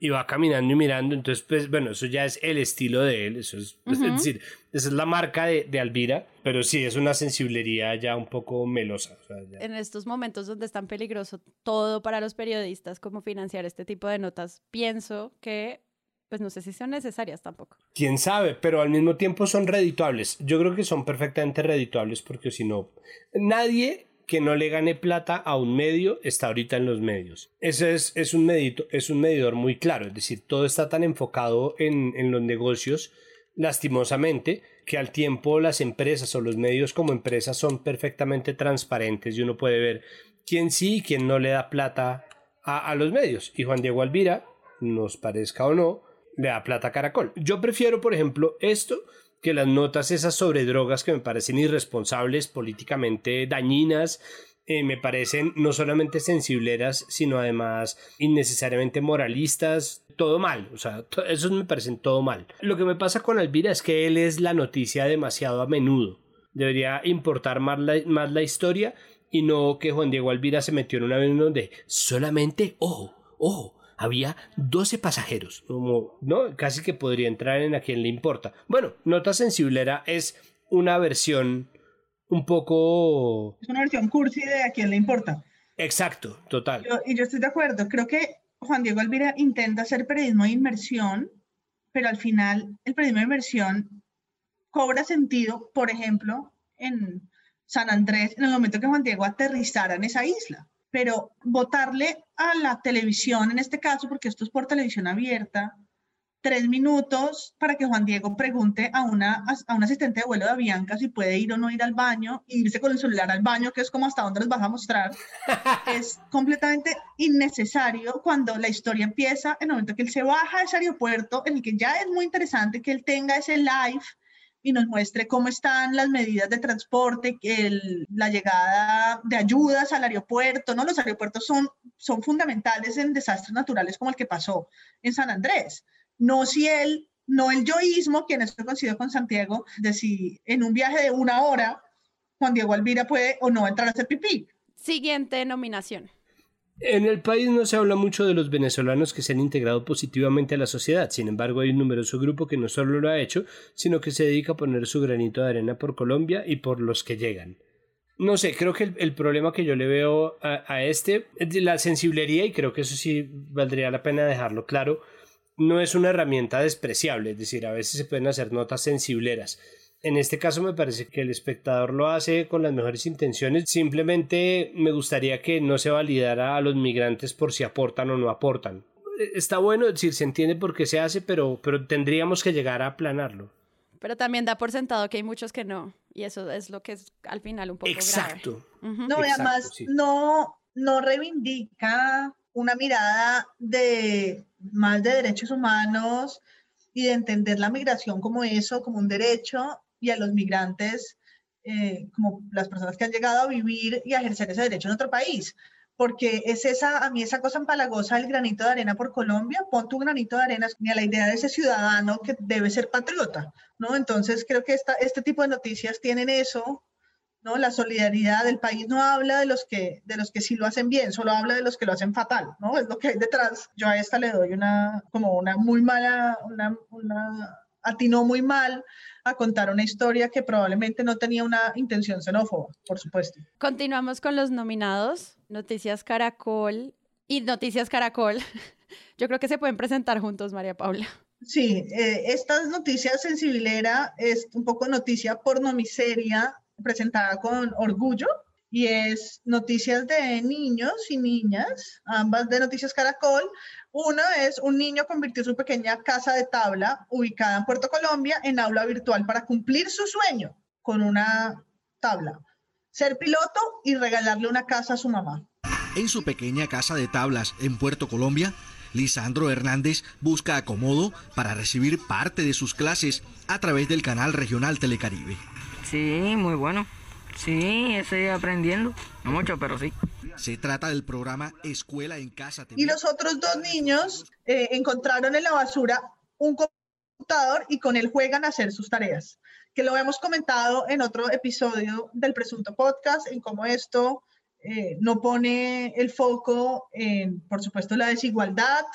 y- va caminando y mirando. Entonces, pues bueno, eso ya es el estilo de él. Eso es, decir, esa es la marca de, de Alvira, pero sí es una sensiblería ya un poco melosa. o sea, ya. En estos momentos donde es tan peligroso todo para los periodistas como financiar este tipo de notas, pienso que, pues no sé si son necesarias tampoco. Quién sabe, pero al mismo tiempo son redituables. Yo creo que son perfectamente redituables porque si no, nadie que no le gane plata a un medio está ahorita en los medios. Ese es, es, un, medito, es un medidor muy claro, es decir, todo está tan enfocado en, en los negocios, lastimosamente, que al tiempo las empresas o los medios como empresas son perfectamente transparentes y uno puede ver quién sí y quién no le da plata a, a los medios. Y Juan Diego Alvira, nos parezca o no, le da plata a Caracol. Yo prefiero, por ejemplo, esto que las notas esas sobre drogas que me parecen irresponsables, políticamente dañinas, eh, me parecen no solamente sensibleras, sino además innecesariamente moralistas, todo mal, o sea, esos me parecen todo mal. Lo que me pasa con Alvira es que él es la noticia demasiado a menudo. Debería importar más la, más la historia y no que Juan Diego Alvira se metió en un avión donde solamente, ojo, ojo, había 12 pasajeros. Como, ¿no? Casi que podría entrar en a quien le importa. Bueno, Nota Sensiblera es una versión un poco... Es una versión cursi de a quién le importa. Exacto, total. Yo- y yo estoy de acuerdo. Creo que Juan Diego Alvira intenta hacer periodismo de inmersión, pero al final el periodismo de inmersión cobra sentido, por ejemplo, en San Andrés, en el momento que Juan Diego aterrizara en esa isla. Pero votarle a la televisión, en este caso, porque esto es por televisión abierta, tres minutos para que Juan Diego pregunte a una, a un asistente de vuelo de Avianca si puede ir o no ir al baño, e irse con el celular al baño, que es como hasta dónde les vas a mostrar, (laughs) es completamente innecesario cuando la historia empieza en el momento que él se baja de ese aeropuerto, en el que ya es muy interesante que él tenga ese live y nos muestre cómo están las medidas de transporte, la llegada de ayudas al aeropuerto, ¿no? Los aeropuertos son, son fundamentales en desastres naturales como el que pasó en San Andrés no si él, no el yoísmo, quien esto coincidió con Santiago, de si en un viaje de una hora Juan Diego Alvira puede o no entrar a hacer pipí. Siguiente nominación. En el país no se habla mucho de los venezolanos que se han integrado positivamente a la sociedad, sin embargo hay un numeroso grupo que no solo lo ha hecho, sino que se dedica a poner su granito de arena por Colombia y por los que llegan. No sé, creo que el, problema que yo le veo a, a este es la sensiblería y creo que eso sí valdría la pena dejarlo claro no es una herramienta despreciable, es decir, a veces se pueden hacer notas sensibleras. En este caso me parece que el espectador lo hace con las mejores intenciones. Simplemente me gustaría que no se validara a los migrantes por si aportan o no aportan. Está bueno, decir, se entiende por qué se hace, pero, pero tendríamos que llegar a aplanarlo. Pero también da por sentado que hay muchos que no. Y eso es lo que es al final un poco Exacto. No, además no, no reivindica una mirada de más de derechos humanos y de entender la migración como eso, como un derecho, y a los migrantes eh, como las personas que han llegado a vivir y a ejercer ese derecho en otro país. Porque es esa, a mí esa cosa empalagosa del granito de arena por Colombia, pon tu granito de arena ni a la idea de ese ciudadano que debe ser patriota, ¿no? Entonces creo que esta, este tipo de noticias tienen eso, ¿no? La solidaridad del país no habla de los que de los que sí lo hacen bien, solo habla de los que lo hacen fatal, ¿no? Es lo que hay detrás. Yo a esta le doy una como una muy mala una, una atinó muy mal a contar una historia que probablemente no tenía una intención xenófoba, por supuesto. Continuamos con los nominados, Noticias Caracol y Noticias Caracol. (laughs) Yo creo que se pueden presentar juntos, María Paula. Sí, eh, estas noticias sensibilera es un poco noticia pornomiseria presentada con orgullo y es noticias de niños y niñas, ambas de Noticias Caracol. Una es un niño convirtió su pequeña casa de tabla ubicada en Puerto Colombia en aula virtual para cumplir su sueño con una tabla, ser piloto y regalarle una casa a su mamá. En su pequeña casa de tablas en Puerto Colombia, Lisandro Hernández busca acomodo para recibir parte de sus clases a través del canal regional Telecaribe. Sí, muy bueno. Sí, estoy aprendiendo. No mucho, pero sí. Se trata del programa Escuela en Casa. Y los otros dos niños eh, encontraron en la basura un computador y con él juegan a hacer sus tareas, que lo hemos comentado en otro episodio del Presunto Podcast, en cómo esto eh, no pone el foco en, por supuesto, la desigualdad,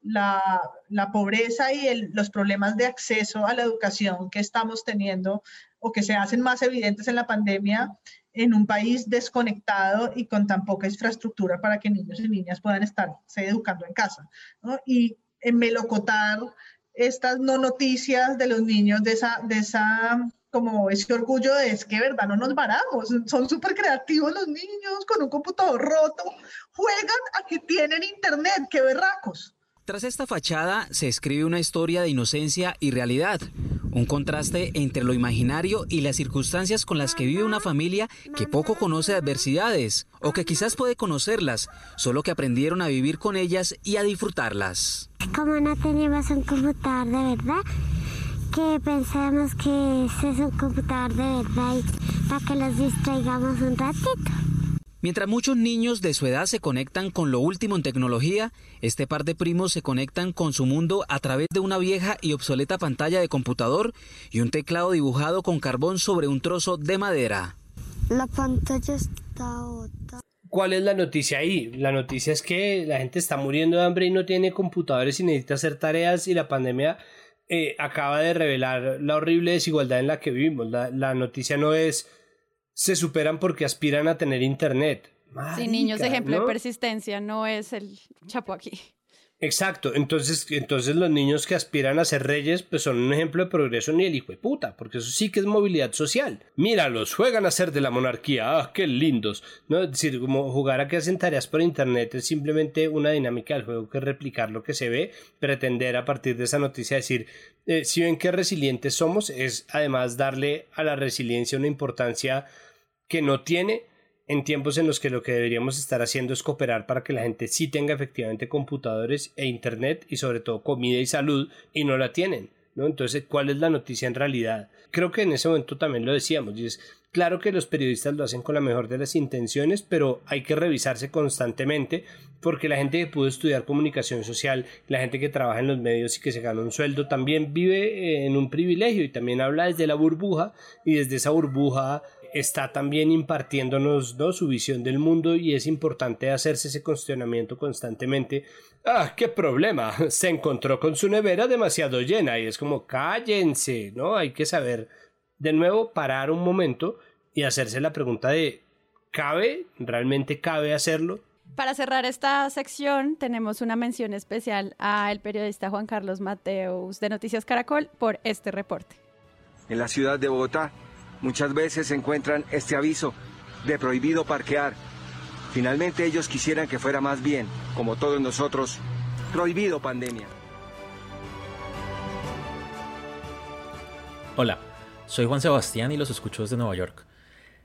la, la pobreza y los problemas de acceso a la educación que estamos teniendo o que se hacen más evidentes en la pandemia en un país desconectado y con tan poca infraestructura para que niños y niñas puedan estar educando en casa. Y en melocotar estas no noticias de los niños, de esa, de esa como ese orgullo de es que verdad no nos varamos, son súper creativos los niños con un computador roto, juegan a que tienen internet, qué berracos. Tras esta fachada se escribe una historia de inocencia y realidad, un contraste entre lo imaginario y las circunstancias con las que vive una familia que poco conoce adversidades o que quizás puede conocerlas, solo que aprendieron a vivir con ellas y a disfrutarlas. Como no tenemos un computador de verdad, que pensamos que ese es un computador de verdad para que los distraigamos un ratito. Mientras muchos niños de su edad se conectan con lo último en tecnología, este par de primos se conectan con su mundo a través de una vieja y obsoleta pantalla de computador y un teclado dibujado con carbón sobre un trozo de madera. La pantalla está otra. ¿Cuál es la noticia ahí? La noticia es que la gente está muriendo de hambre y no tiene computadores y necesita hacer tareas y la pandemia eh, acaba de revelar la horrible desigualdad en la que vivimos. la noticia no es se superan porque aspiran a tener internet. Sin niños, ejemplo de persistencia, no es el chapo aquí. Exacto, entonces, entonces los niños que aspiran a ser reyes pues son un ejemplo de progreso ni el hijo de puta, porque eso sí que es movilidad social. Míralos, juegan a ser de la monarquía, ah, qué lindos. No, es decir, como jugar a que hacen tareas por internet es simplemente una dinámica del juego que replicar lo que se ve, pretender a partir de esa noticia decir, eh, si ven qué resilientes somos, es además darle a la resiliencia una importancia que no tiene en tiempos en los que lo que deberíamos estar haciendo es cooperar para que la gente sí tenga efectivamente computadores e internet y sobre todo comida y salud y no la tienen. ¿no? Entonces, ¿cuál es la noticia en realidad? Creo que en ese momento también lo decíamos, y claro que los periodistas lo hacen con la mejor de las intenciones, pero hay que revisarse constantemente porque la gente que pudo estudiar comunicación social, la gente que trabaja en los medios y que se gana un sueldo, también vive en un privilegio y también habla desde la burbuja y desde esa burbuja está también impartiéndonos ¿no? su visión del mundo y es importante hacerse ese cuestionamiento constantemente. Ah, qué problema. (laughs) Se encontró con su nevera demasiado llena y es como cállense, ¿no? Hay que saber de nuevo parar un momento y hacerse la pregunta de ¿cabe? ¿Realmente cabe hacerlo? Para cerrar esta sección, tenemos una mención especial al periodista Juan Carlos Mateus de Noticias Caracol por este reporte. En la ciudad de Bogotá, Muchas veces encuentran este aviso de prohibido parquear. Finalmente ellos quisieran que fuera más bien, como todos nosotros, prohibido pandemia. Hola, soy Juan Sebastián y los escucho desde Nueva York.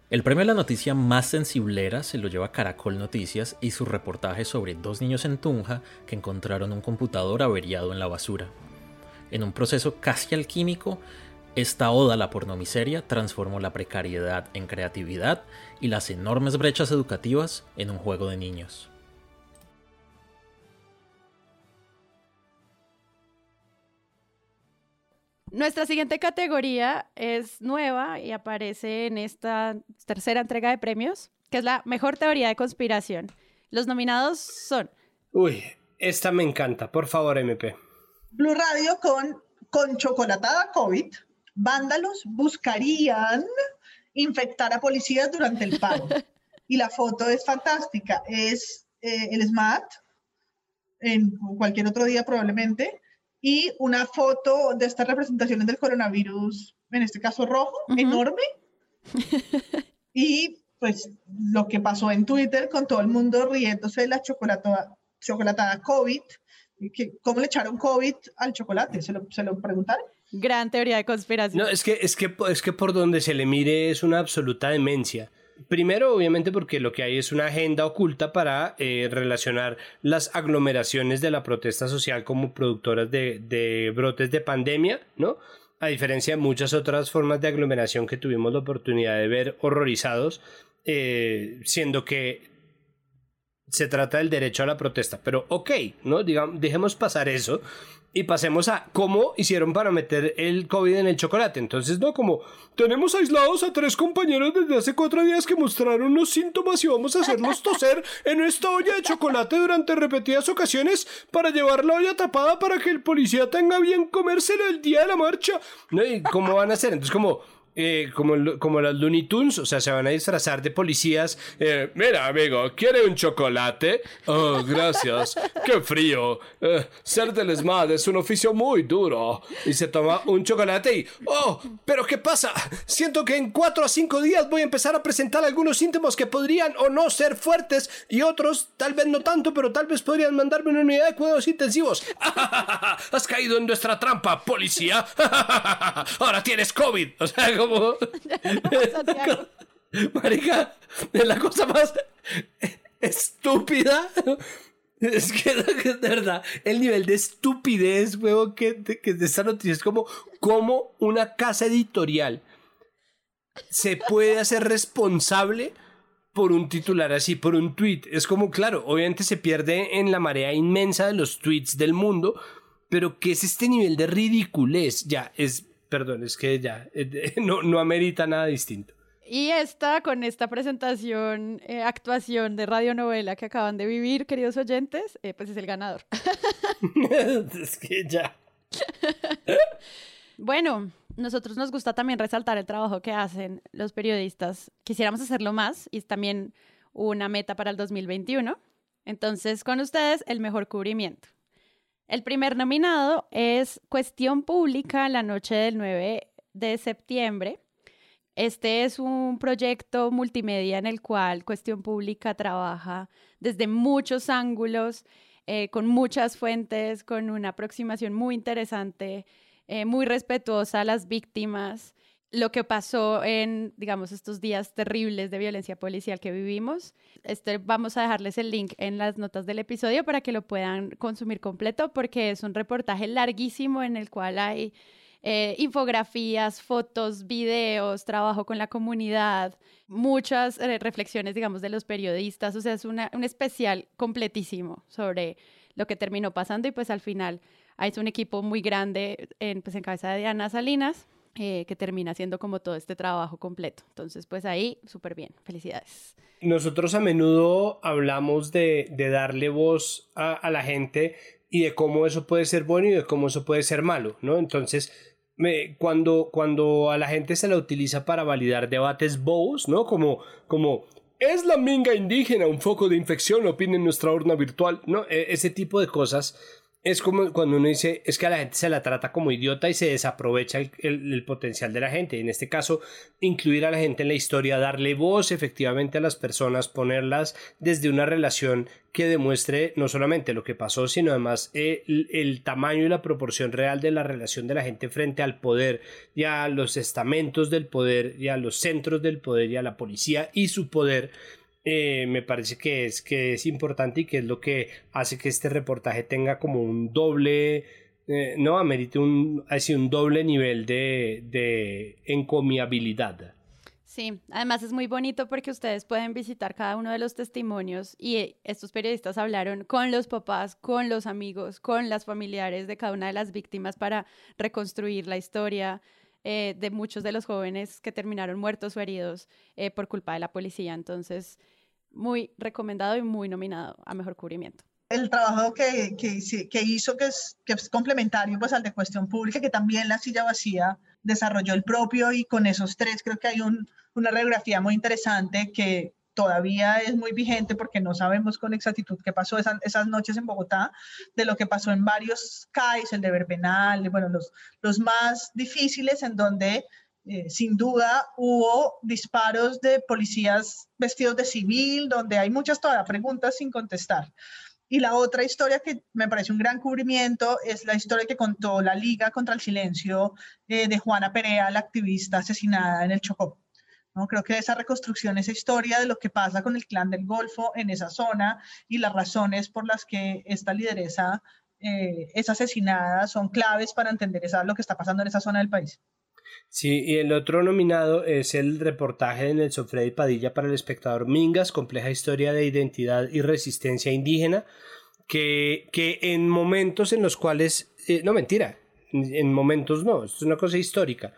El premio a la noticia más sensiblera se lo lleva Caracol Noticias y su reportaje sobre dos niños en Tunja que encontraron un computador averiado en la basura. En un proceso casi alquímico, esta oda a la pornomiseria transformó la precariedad en creatividad y las enormes brechas educativas en un juego de niños. Nuestra siguiente categoría es nueva y aparece en esta tercera entrega de premios, que es la mejor teoría de conspiración. Los nominados son... Uy, esta me encanta. Por favor, MP. Blue Radio con, con chocolatada COVID vándalos buscarían infectar a policías durante el paro. (laughs) y la foto es fantástica. Es eh, el SMAT, en cualquier otro día probablemente, y una foto de estas representaciones del coronavirus, en este caso rojo, enorme. (laughs) y pues lo que pasó en Twitter con todo el mundo riéndose de la chocolatada, chocolatada COVID. Que, ¿Cómo le echaron COVID al chocolate? ¿Se lo, se lo preguntaron? Gran teoría de conspiración. No, es que, es que, es que por donde se le mire es una absoluta demencia. Primero, obviamente, porque lo que hay es una agenda oculta para eh, relacionar las aglomeraciones de la protesta social como productoras de, brotes de pandemia, ¿no? A diferencia de muchas otras formas de aglomeración que tuvimos la oportunidad de ver horrorizados, eh, siendo que se trata del derecho a la protesta. Pero ok, ¿no? Digamos, dejemos pasar eso y pasemos a cómo hicieron para meter el COVID en el chocolate. Entonces, no, como tenemos aislados a tres compañeros desde hace cuatro días que mostraron unos síntomas y vamos a hacerlos toser en esta olla de chocolate durante repetidas ocasiones para llevar la olla tapada para que el policía tenga bien comérselo el día de la marcha. ¿Y cómo van a hacer? Entonces, como eh, como, como los Looney Tunes, o sea, se van a disfrazar de policías. Eh, Mira, amigo, ¿quiere un chocolate? Oh, gracias. ¡Qué frío! Eh, ser del ESMAD es un oficio muy duro. Y se toma un chocolate y. ¡Oh! ¿Pero qué pasa? Siento que en cuatro a cinco días voy a empezar a presentar algunos síntomas que podrían o no ser fuertes y otros, tal vez no tanto, pero tal vez podrían mandarme una unidad de cuidados intensivos. (laughs) ¡Has caído en nuestra trampa, policía! (laughs) Ahora tienes COVID. (laughs) O sea, como... (laughs) (laughs) Marica, es la cosa más estúpida. Es que de verdad, el nivel de estupidez, huevo, que, que de esta noticia es como, como una casa editorial se puede hacer responsable por un titular así, por un tweet. Es como, claro, obviamente se pierde en la marea inmensa de los tweets del mundo, pero ¿qué es este nivel de ridiculez? Ya, es perdón, es que ya (laughs) eh, no, no amerita nada distinto. Y esta, con esta presentación, eh, actuación de radionovela que acaban de vivir, queridos oyentes, eh, pues es el ganador. (laughs) (laughs) es que ya. bueno, nosotros nos gusta también resaltar el trabajo que hacen los periodistas. Quisiéramos hacerlo más y es también una meta para el 2021. Entonces, con ustedes, el mejor cubrimiento. El primer nominado es Cuestión Pública la noche del 9 de septiembre. Este es un proyecto multimedia en el cual Cuestión Pública trabaja desde muchos ángulos, eh, con muchas fuentes, con una aproximación muy interesante, eh, muy respetuosa a las víctimas lo que pasó en, digamos, estos días terribles de violencia policial que vivimos. Este, vamos a dejarles el link en las notas del episodio para que lo puedan consumir completo, porque es un reportaje larguísimo en el cual hay eh, infografías, fotos, videos, trabajo con la comunidad, muchas eh, reflexiones, digamos, de los periodistas. O sea, es una, un especial completísimo sobre lo que terminó pasando y pues al final hay un equipo muy grande en, pues, en cabeza de Diana Salinas eh, que termina siendo como todo este trabajo completo. Entonces, pues ahí, súper bien. Felicidades. Nosotros a menudo hablamos de, darle voz a, la gente y de cómo eso puede ser bueno y de cómo eso puede ser malo, ¿no? Entonces, cuando, cuando a la gente se la utiliza para validar debates bobos, ¿no? Como, como ¿Es la minga indígena un foco de infección? Opina en nuestra urna virtual. ¿no? E, ese tipo de cosas es como cuando uno dice, es que a la gente se la trata como idiota y se desaprovecha el, potencial de la gente. En este caso, incluir a la gente en la historia, darle voz efectivamente a las personas, ponerlas desde una relación que demuestre no solamente lo que pasó, sino además el, el tamaño y la proporción real de la relación de la gente frente al poder y a los estamentos del poder y a los centros del poder y a la policía y su poder eh, me parece que es, que es importante y que es lo que hace que este reportaje tenga como un doble, eh, no, amerite un, así un doble nivel de, de encomiabilidad. Sí, además es muy bonito porque ustedes pueden visitar cada uno de los testimonios y estos periodistas hablaron con los papás, con los amigos, con las familiares de cada una de las víctimas para reconstruir la historia eh, de muchos de los jóvenes que terminaron muertos o heridos por culpa de la policía. Entonces, muy recomendado y muy nominado a mejor cubrimiento. El trabajo que, que, que hizo, que es, que es complementario pues, al de cuestión pública, que también la silla vacía desarrolló el propio y con esos tres creo que hay un, una radiografía muy interesante que todavía es muy vigente porque no sabemos con exactitud qué pasó esas, noches en Bogotá, de lo que pasó en varios CAIs, el de Verbenal, bueno, los, los más difíciles en donde eh, sin duda hubo disparos de policías vestidos de civil, donde hay muchas todavía preguntas sin contestar. Y la otra historia que me parece un gran cubrimiento es la historia que contó la Liga contra el Silencio eh, de Juana Perea, la activista asesinada en el Chocó. ¿No? Creo que esa reconstrucción, esa historia de lo que pasa con el clan del Golfo en esa zona y las razones por las que esta lideresa eh, es asesinada son claves para entender esa, lo que está pasando en esa zona del país. Sí, y el otro nominado es el reportaje de Nelson Freddy Padilla para el espectador Mingas, compleja historia de identidad y resistencia indígena, que, que en momentos en los cuales, eh, no mentira, en momentos no, es una cosa histórica.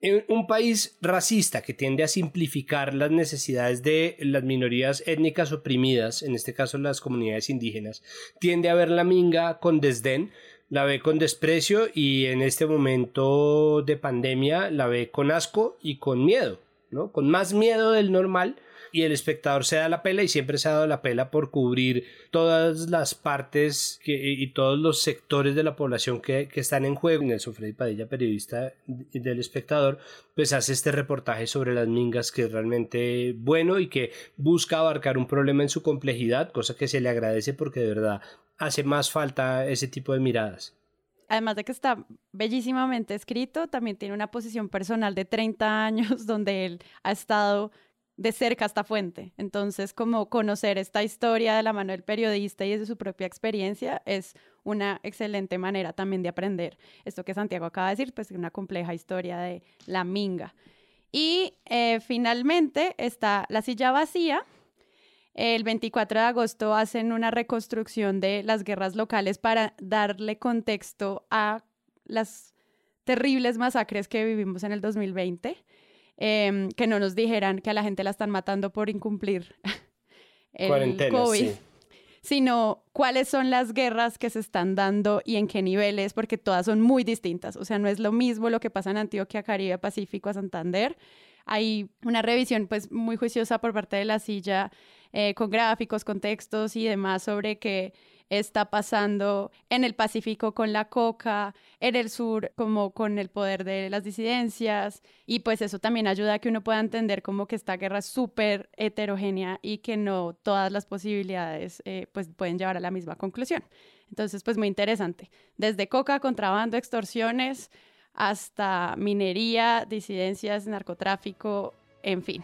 Un país racista que tiende a simplificar las necesidades de las minorías étnicas oprimidas, en este caso las comunidades indígenas, tiende a ver la minga con desdén, la ve con desprecio y en este momento de pandemia la ve con asco y con miedo, ¿no? Con más miedo del normal y el espectador se da la pela y siempre se ha dado la pela por cubrir todas las partes y todos los sectores de la población que, están en juego. Nelson Freddy Padilla, periodista del espectador, pues hace este reportaje sobre las mingas que es realmente bueno y que busca abarcar un problema en su complejidad, cosa que se le agradece porque de verdad hace más falta ese tipo de miradas. Además de que está bellísimamente escrito, también tiene una posición personal de 30 años (laughs) donde él ha estado de cerca esta fuente. Entonces, como conocer esta historia de la mano del periodista y desde su propia experiencia es una excelente manera también de aprender esto que Santiago acaba de decir, pues una compleja historia de la minga. Y eh, finalmente está La silla vacía, el 24 de agosto hacen una reconstrucción de las guerras locales para darle contexto a las terribles masacres que vivimos en el 2020, em, que no nos dijeran que a la gente la están matando por incumplir (laughs) el COVID, sino cuáles son las guerras que se están dando y en qué niveles, porque todas son muy distintas. O sea, no es lo mismo lo que pasa en Antioquia, Caribe, Pacífico, a Santander. Hay una revisión pues muy juiciosa por parte de la silla eh, con gráficos, con textos y demás sobre que está pasando en el Pacífico con la coca, en el sur como con el poder de las disidencias y pues eso también ayuda a que uno pueda entender como que esta guerra es súper heterogénea y que no todas las posibilidades eh, pues pueden llevar a la misma conclusión. Entonces pues muy interesante, desde coca, contrabando, extorsiones hasta minería, disidencias, narcotráfico, en fin.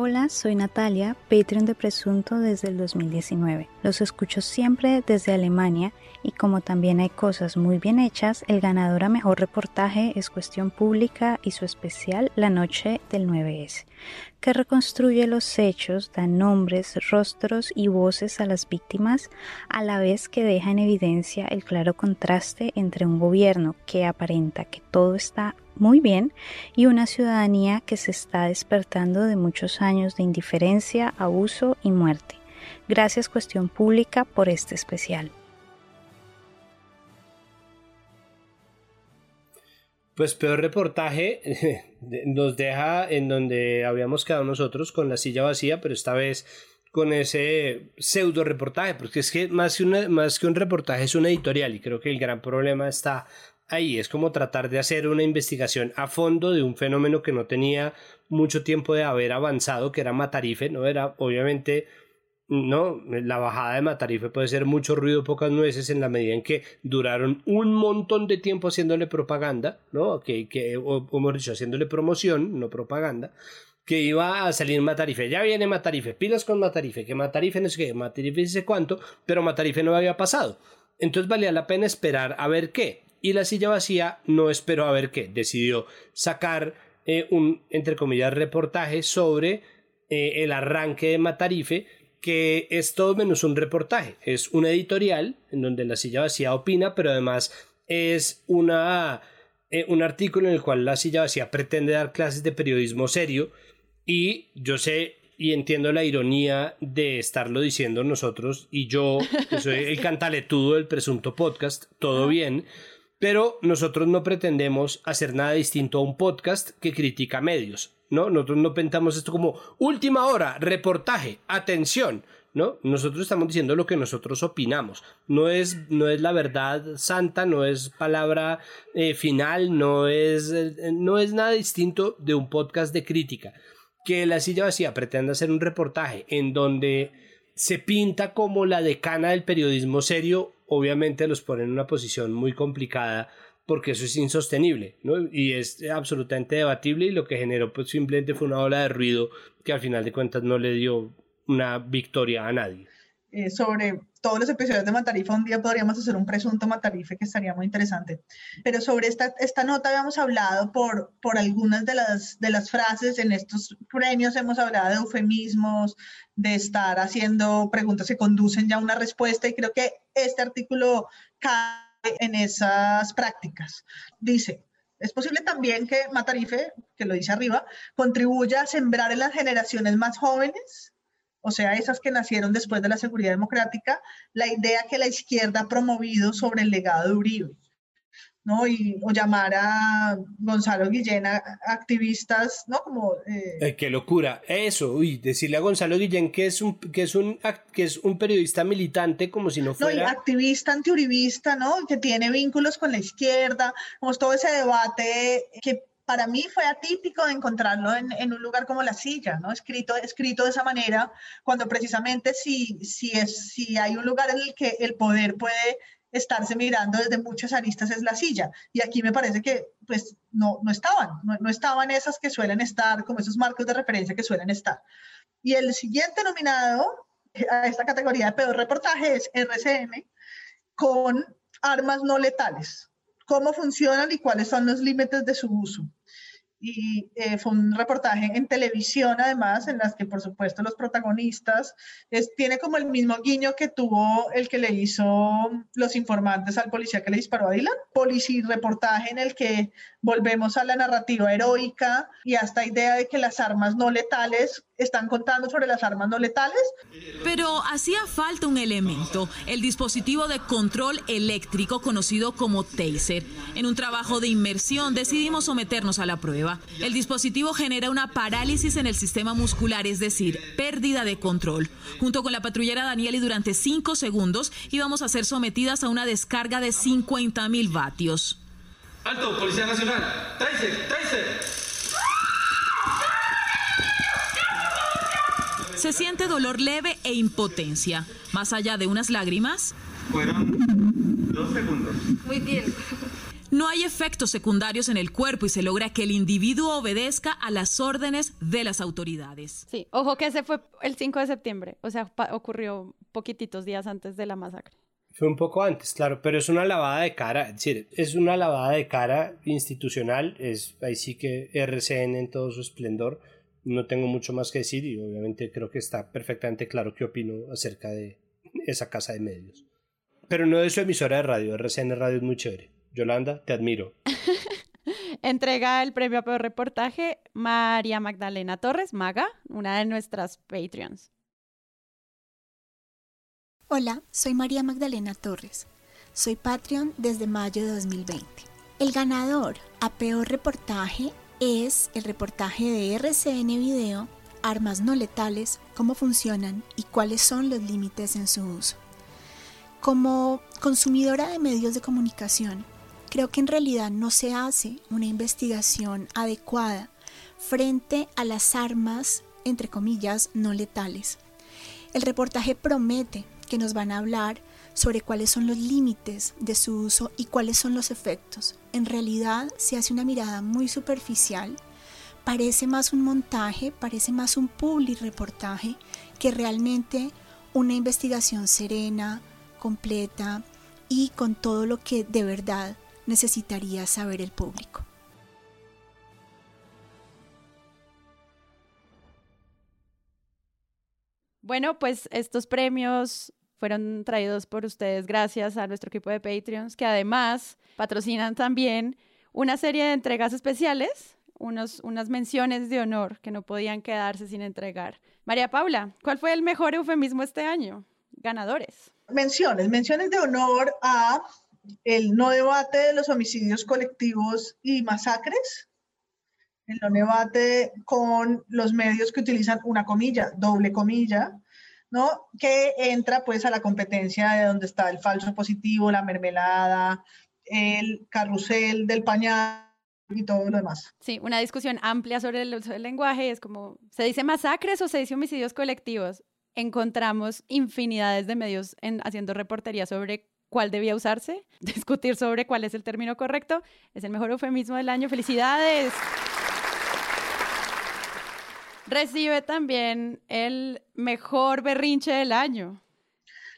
Hola, soy Natalia, Patreon de Presunto desde el 2019. Los escucho siempre desde Alemania y como también hay cosas muy bien hechas, el ganador a mejor reportaje es Cuestión Pública y su especial La Noche del 9S, que reconstruye los hechos, da nombres, rostros y voces a las víctimas, a la vez que deja en evidencia el claro contraste entre un gobierno que aparenta que todo está muy bien y una ciudadanía que se está despertando de muchos años de indiferencia, abuso y muerte. Gracias Cuestión Pública por este especial. Pues peor reportaje (laughs) nos deja en donde habíamos quedado nosotros con la silla vacía, pero esta vez con ese pseudo reportaje, porque es que más que, más que un reportaje es un editorial y creo que el gran problema está ahí. Es como tratar de hacer una investigación a fondo de un fenómeno que no tenía mucho tiempo de haber avanzado, que era Matarife, ¿no? Era obviamente, ¿no? La bajada de Matarife puede ser mucho ruido, pocas nueces, en la medida en que duraron un montón de tiempo haciéndole propaganda, ¿no? Que, que o, hemos dicho, haciéndole promoción, no propaganda que iba a salir Matarife. Ya viene Matarife, pilas con Matarife, que Matarife no sé qué, Matarife sé cuánto, pero Matarife no había pasado. Entonces valía la pena esperar a ver qué y la silla vacía no esperó a ver qué, decidió sacar eh, un, entre comillas, reportaje sobre eh, el arranque de Matarife, que es todo menos un reportaje, es un editorial en donde la silla vacía opina, pero además es una, eh, un artículo en el cual la silla vacía pretende dar clases de periodismo serio y yo sé y entiendo la ironía de estarlo diciendo nosotros y yo, que soy (laughs) el cantaletudo del presunto podcast, todo bien, pero nosotros no pretendemos hacer nada distinto a un podcast que critica medios, ¿no? Nosotros no pensamos esto como última hora, reportaje, atención, ¿no? Nosotros estamos diciendo lo que nosotros opinamos. No es, no es la verdad santa, no es palabra eh, final, no es, eh, no es nada distinto de un podcast de crítica. Que la silla vacía pretende hacer un reportaje en donde se pinta como la decana del periodismo serio obviamente los pone en una posición muy complicada porque eso es insostenible, ¿no? Y es absolutamente debatible y lo que generó pues simplemente fue una ola de ruido que al final de cuentas no le dio una victoria a nadie. Eh, sobre todos los episodios de Matarife, un día podríamos hacer un presunto Matarife que estaría muy interesante. Pero sobre esta, esta nota habíamos hablado por, por algunas de las, de las frases en estos premios, hemos hablado de eufemismos, de estar haciendo preguntas que conducen ya a una respuesta y creo que este artículo cae en esas prácticas. Dice, es posible también que Matarife, que lo dice arriba, contribuya a sembrar en las generaciones más jóvenes o sea, esas que nacieron después de la seguridad democrática, la idea que la izquierda ha promovido sobre el legado de Uribe. ¿no? Y, o llamar a Gonzalo Guillén a, activistas, ¿no? Como... Eh... Eh, ¡Qué locura! Eso, uy, decirle a Gonzalo Guillén que es un, que es un, que es un periodista militante como si no fuera... No, y activista antiuribista, ¿no? Que tiene vínculos con la izquierda, como todo ese debate que para mí fue atípico encontrarlo en, un lugar como la silla, ¿no? Escrito, escrito de esa manera, cuando precisamente si, si, es, si hay un lugar en el que el poder puede estarse mirando desde muchas aristas es la silla. Y aquí me parece que pues no, no estaban, no, estaban esas que suelen estar, como esos marcos de referencia que suelen estar. Y el siguiente nominado a esta categoría de peor reportaje es RCM con armas no letales. ¿Cómo funcionan y cuáles son los límites de su uso? y eh, fue un reportaje en televisión además, en las que por supuesto los protagonistas es, tiene como el mismo guiño que tuvo el que le hizo los informantes al policía que le disparó a Dylan, policía reportaje en el que volvemos a la narrativa heroica y a esta idea de que las armas no letales están contando sobre las armas no letales. Pero hacía falta un elemento, el dispositivo de control eléctrico conocido como taser. En un trabajo de inmersión decidimos someternos a la prueba. El dispositivo genera una parálisis en el sistema muscular, es decir, pérdida de control. Junto con la patrullera Danieli durante cinco segundos íbamos a ser sometidas a una descarga de 50 mil vatios. Alto, Policía Nacional. Taser, taser. Se siente dolor leve e impotencia. Más allá de unas lágrimas. Fueron dos segundos. Muy bien. No hay efectos secundarios en el cuerpo y se logra que el individuo obedezca a las órdenes de las autoridades. Sí, ojo que ese fue el 5 de septiembre, o sea, ocurrió poquititos días antes de la masacre. Fue un poco antes, claro, pero es una lavada de cara, es decir, es una lavada de cara institucional, es ahí sí que RCN en todo su esplendor, no tengo mucho más que decir y obviamente creo que está perfectamente claro qué opino acerca de esa casa de medios. Pero no de su emisora de radio, RCN Radio es muy chévere. Yolanda, te admiro. (laughs) Entrega el premio a peor reportaje María Magdalena Torres, Maga, una de nuestras Patreons. Hola, soy María Magdalena Torres. Soy Patreon desde mayo de 2020. El ganador a peor reportaje es el reportaje de RCN Video, Armas no letales, cómo funcionan y cuáles son los límites en su uso. Como consumidora de medios de comunicación, creo que en realidad no se hace una investigación adecuada frente a las armas, entre comillas, no letales. El reportaje promete que nos van a hablar sobre cuáles son los límites de su uso y cuáles son los efectos. En realidad se hace una mirada muy superficial, parece más un montaje, parece más un public reportaje que realmente una investigación serena, completa y con todo lo que de verdad necesitaría saber el público. Bueno, pues estos premios fueron traídos por ustedes gracias a nuestro equipo de Patreons, que además patrocinan también una serie de entregas especiales, unos, unas menciones de honor que no podían quedarse sin entregar. María Paula, ¿cuál fue el mejor eufemismo este año? Ganadores. Menciones, menciones de honor a el no debate de los homicidios colectivos y masacres, el no debate con los medios que utilizan una comilla, doble comilla, ¿no? Que entra pues a la competencia de donde está el falso positivo, la mermelada, el carrusel del pañal y todo lo demás. Sí, una discusión amplia sobre el uso del lenguaje es como, ¿se dice masacres o se dice homicidios colectivos? Encontramos infinidades de medios en, haciendo reportería sobre cuál debía usarse, (laughs) discutir sobre cuál es el término correcto. Es el mejor eufemismo del año. ¡Felicidades! Recibe también el mejor berrinche del año.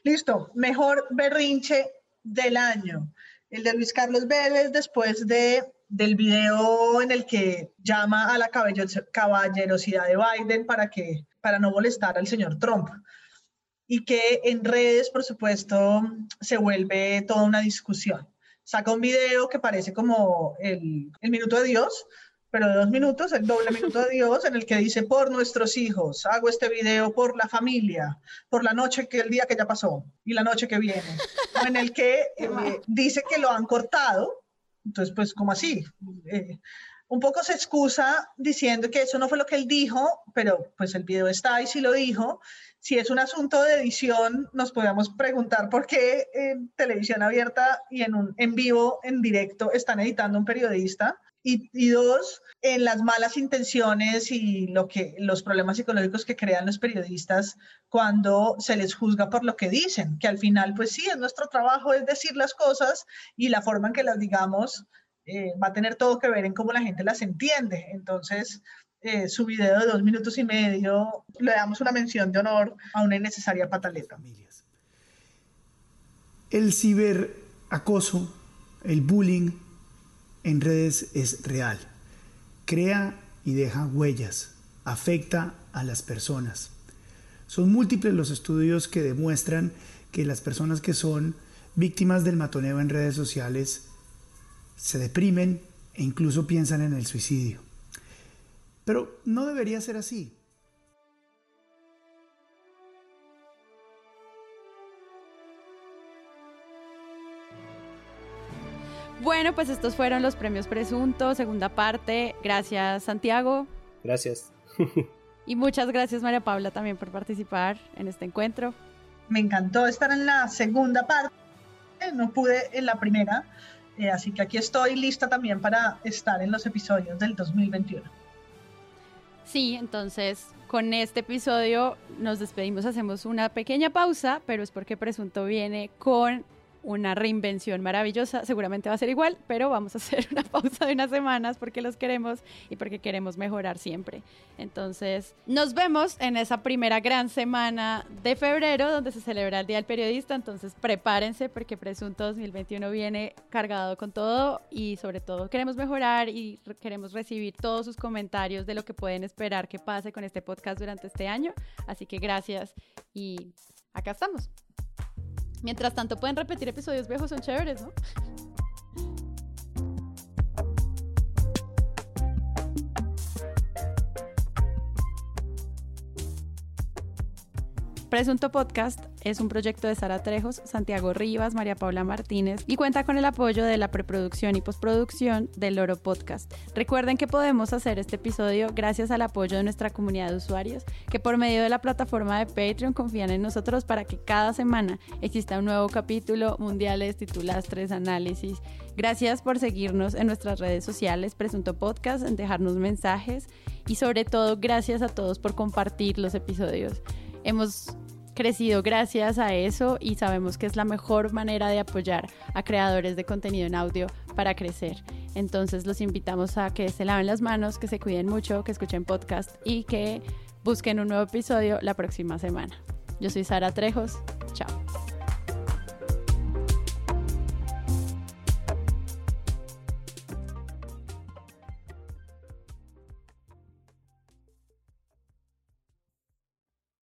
Listo, mejor berrinche del año. El de Luis Carlos Vélez después de, del video en el que llama a la caballerosidad de Biden para, que, para no molestar al señor Trump. Y que en redes, por supuesto, se vuelve toda una discusión. Saca un video que parece como el, el minuto de Dios, pero de dos minutos, el doble minuto de Dios, en el que dice, por nuestros hijos, hago este video por la familia, por la noche que el día que ya pasó y la noche que viene, o en el que eh, dice que lo han cortado, entonces pues como así, eh, un poco se excusa diciendo que eso no fue lo que él dijo, pero pues el video está y si lo dijo, si es un asunto de edición, nos podemos preguntar por qué en televisión abierta y en, un, en vivo, en directo, están editando un periodista y, dos, en las malas intenciones y lo que, los problemas psicológicos que crean los periodistas cuando se les juzga por lo que dicen, que al final, pues sí, es nuestro trabajo, es decir las cosas y la forma en que las digamos eh, va a tener todo que ver en cómo la gente las entiende. Entonces, eh, su video de dos minutos y medio, le damos una mención de honor a una innecesaria pataleta. El ciberacoso, el bullying, en redes es real. Crea y deja huellas, afecta a las personas. Son múltiples los estudios que demuestran que las personas que son víctimas del matoneo en redes sociales se deprimen, e incluso piensan en el suicidio. Pero no debería ser así. Bueno, pues estos fueron los premios presuntos, segunda parte. Gracias, Santiago. Gracias. (laughs) y muchas gracias, María Paula, también por participar en este encuentro. Me encantó estar en la segunda parte. No pude en la primera, eh, así que aquí estoy lista también para estar en los episodios del 2021. Sí, entonces con este episodio nos despedimos, hacemos una pequeña pausa, pero es porque Presunto viene con una reinvención maravillosa. Seguramente va a ser igual, pero vamos a hacer (laughs) una pausa de unas semanas porque los queremos y porque queremos mejorar siempre. Entonces, nos vemos en esa primera gran semana de febrero donde se celebra el Día del Periodista. Entonces, prepárense porque Presunto 2021 viene cargado con todo y sobre todo queremos mejorar y queremos recibir todos sus comentarios de lo que pueden esperar que pase con este podcast durante este año. Así que gracias y acá estamos. Mientras tanto, pueden repetir episodios viejos, son chéveres, ¿no? Presunto Podcast es un proyecto de Sara Trejos, Santiago Rivas, María Paula Martínez y cuenta con el apoyo de la preproducción y postproducción del Loro Podcast. Recuerden que podemos hacer este episodio gracias al apoyo de nuestra comunidad de usuarios que por medio de la plataforma de Patreon confían en nosotros para que cada semana exista un nuevo capítulo, mundiales, titulastres, análisis. Gracias por seguirnos en nuestras redes sociales, Presunto Podcast, en dejarnos mensajes y sobre todo gracias a todos por compartir los episodios. Hemos crecido gracias a eso y sabemos que es la mejor manera de apoyar a creadores de contenido en audio para crecer. Entonces los invitamos a que se laven las manos, que se cuiden mucho, que escuchen podcast y que busquen un nuevo episodio la próxima semana. Yo soy Sara Trejos. Chao.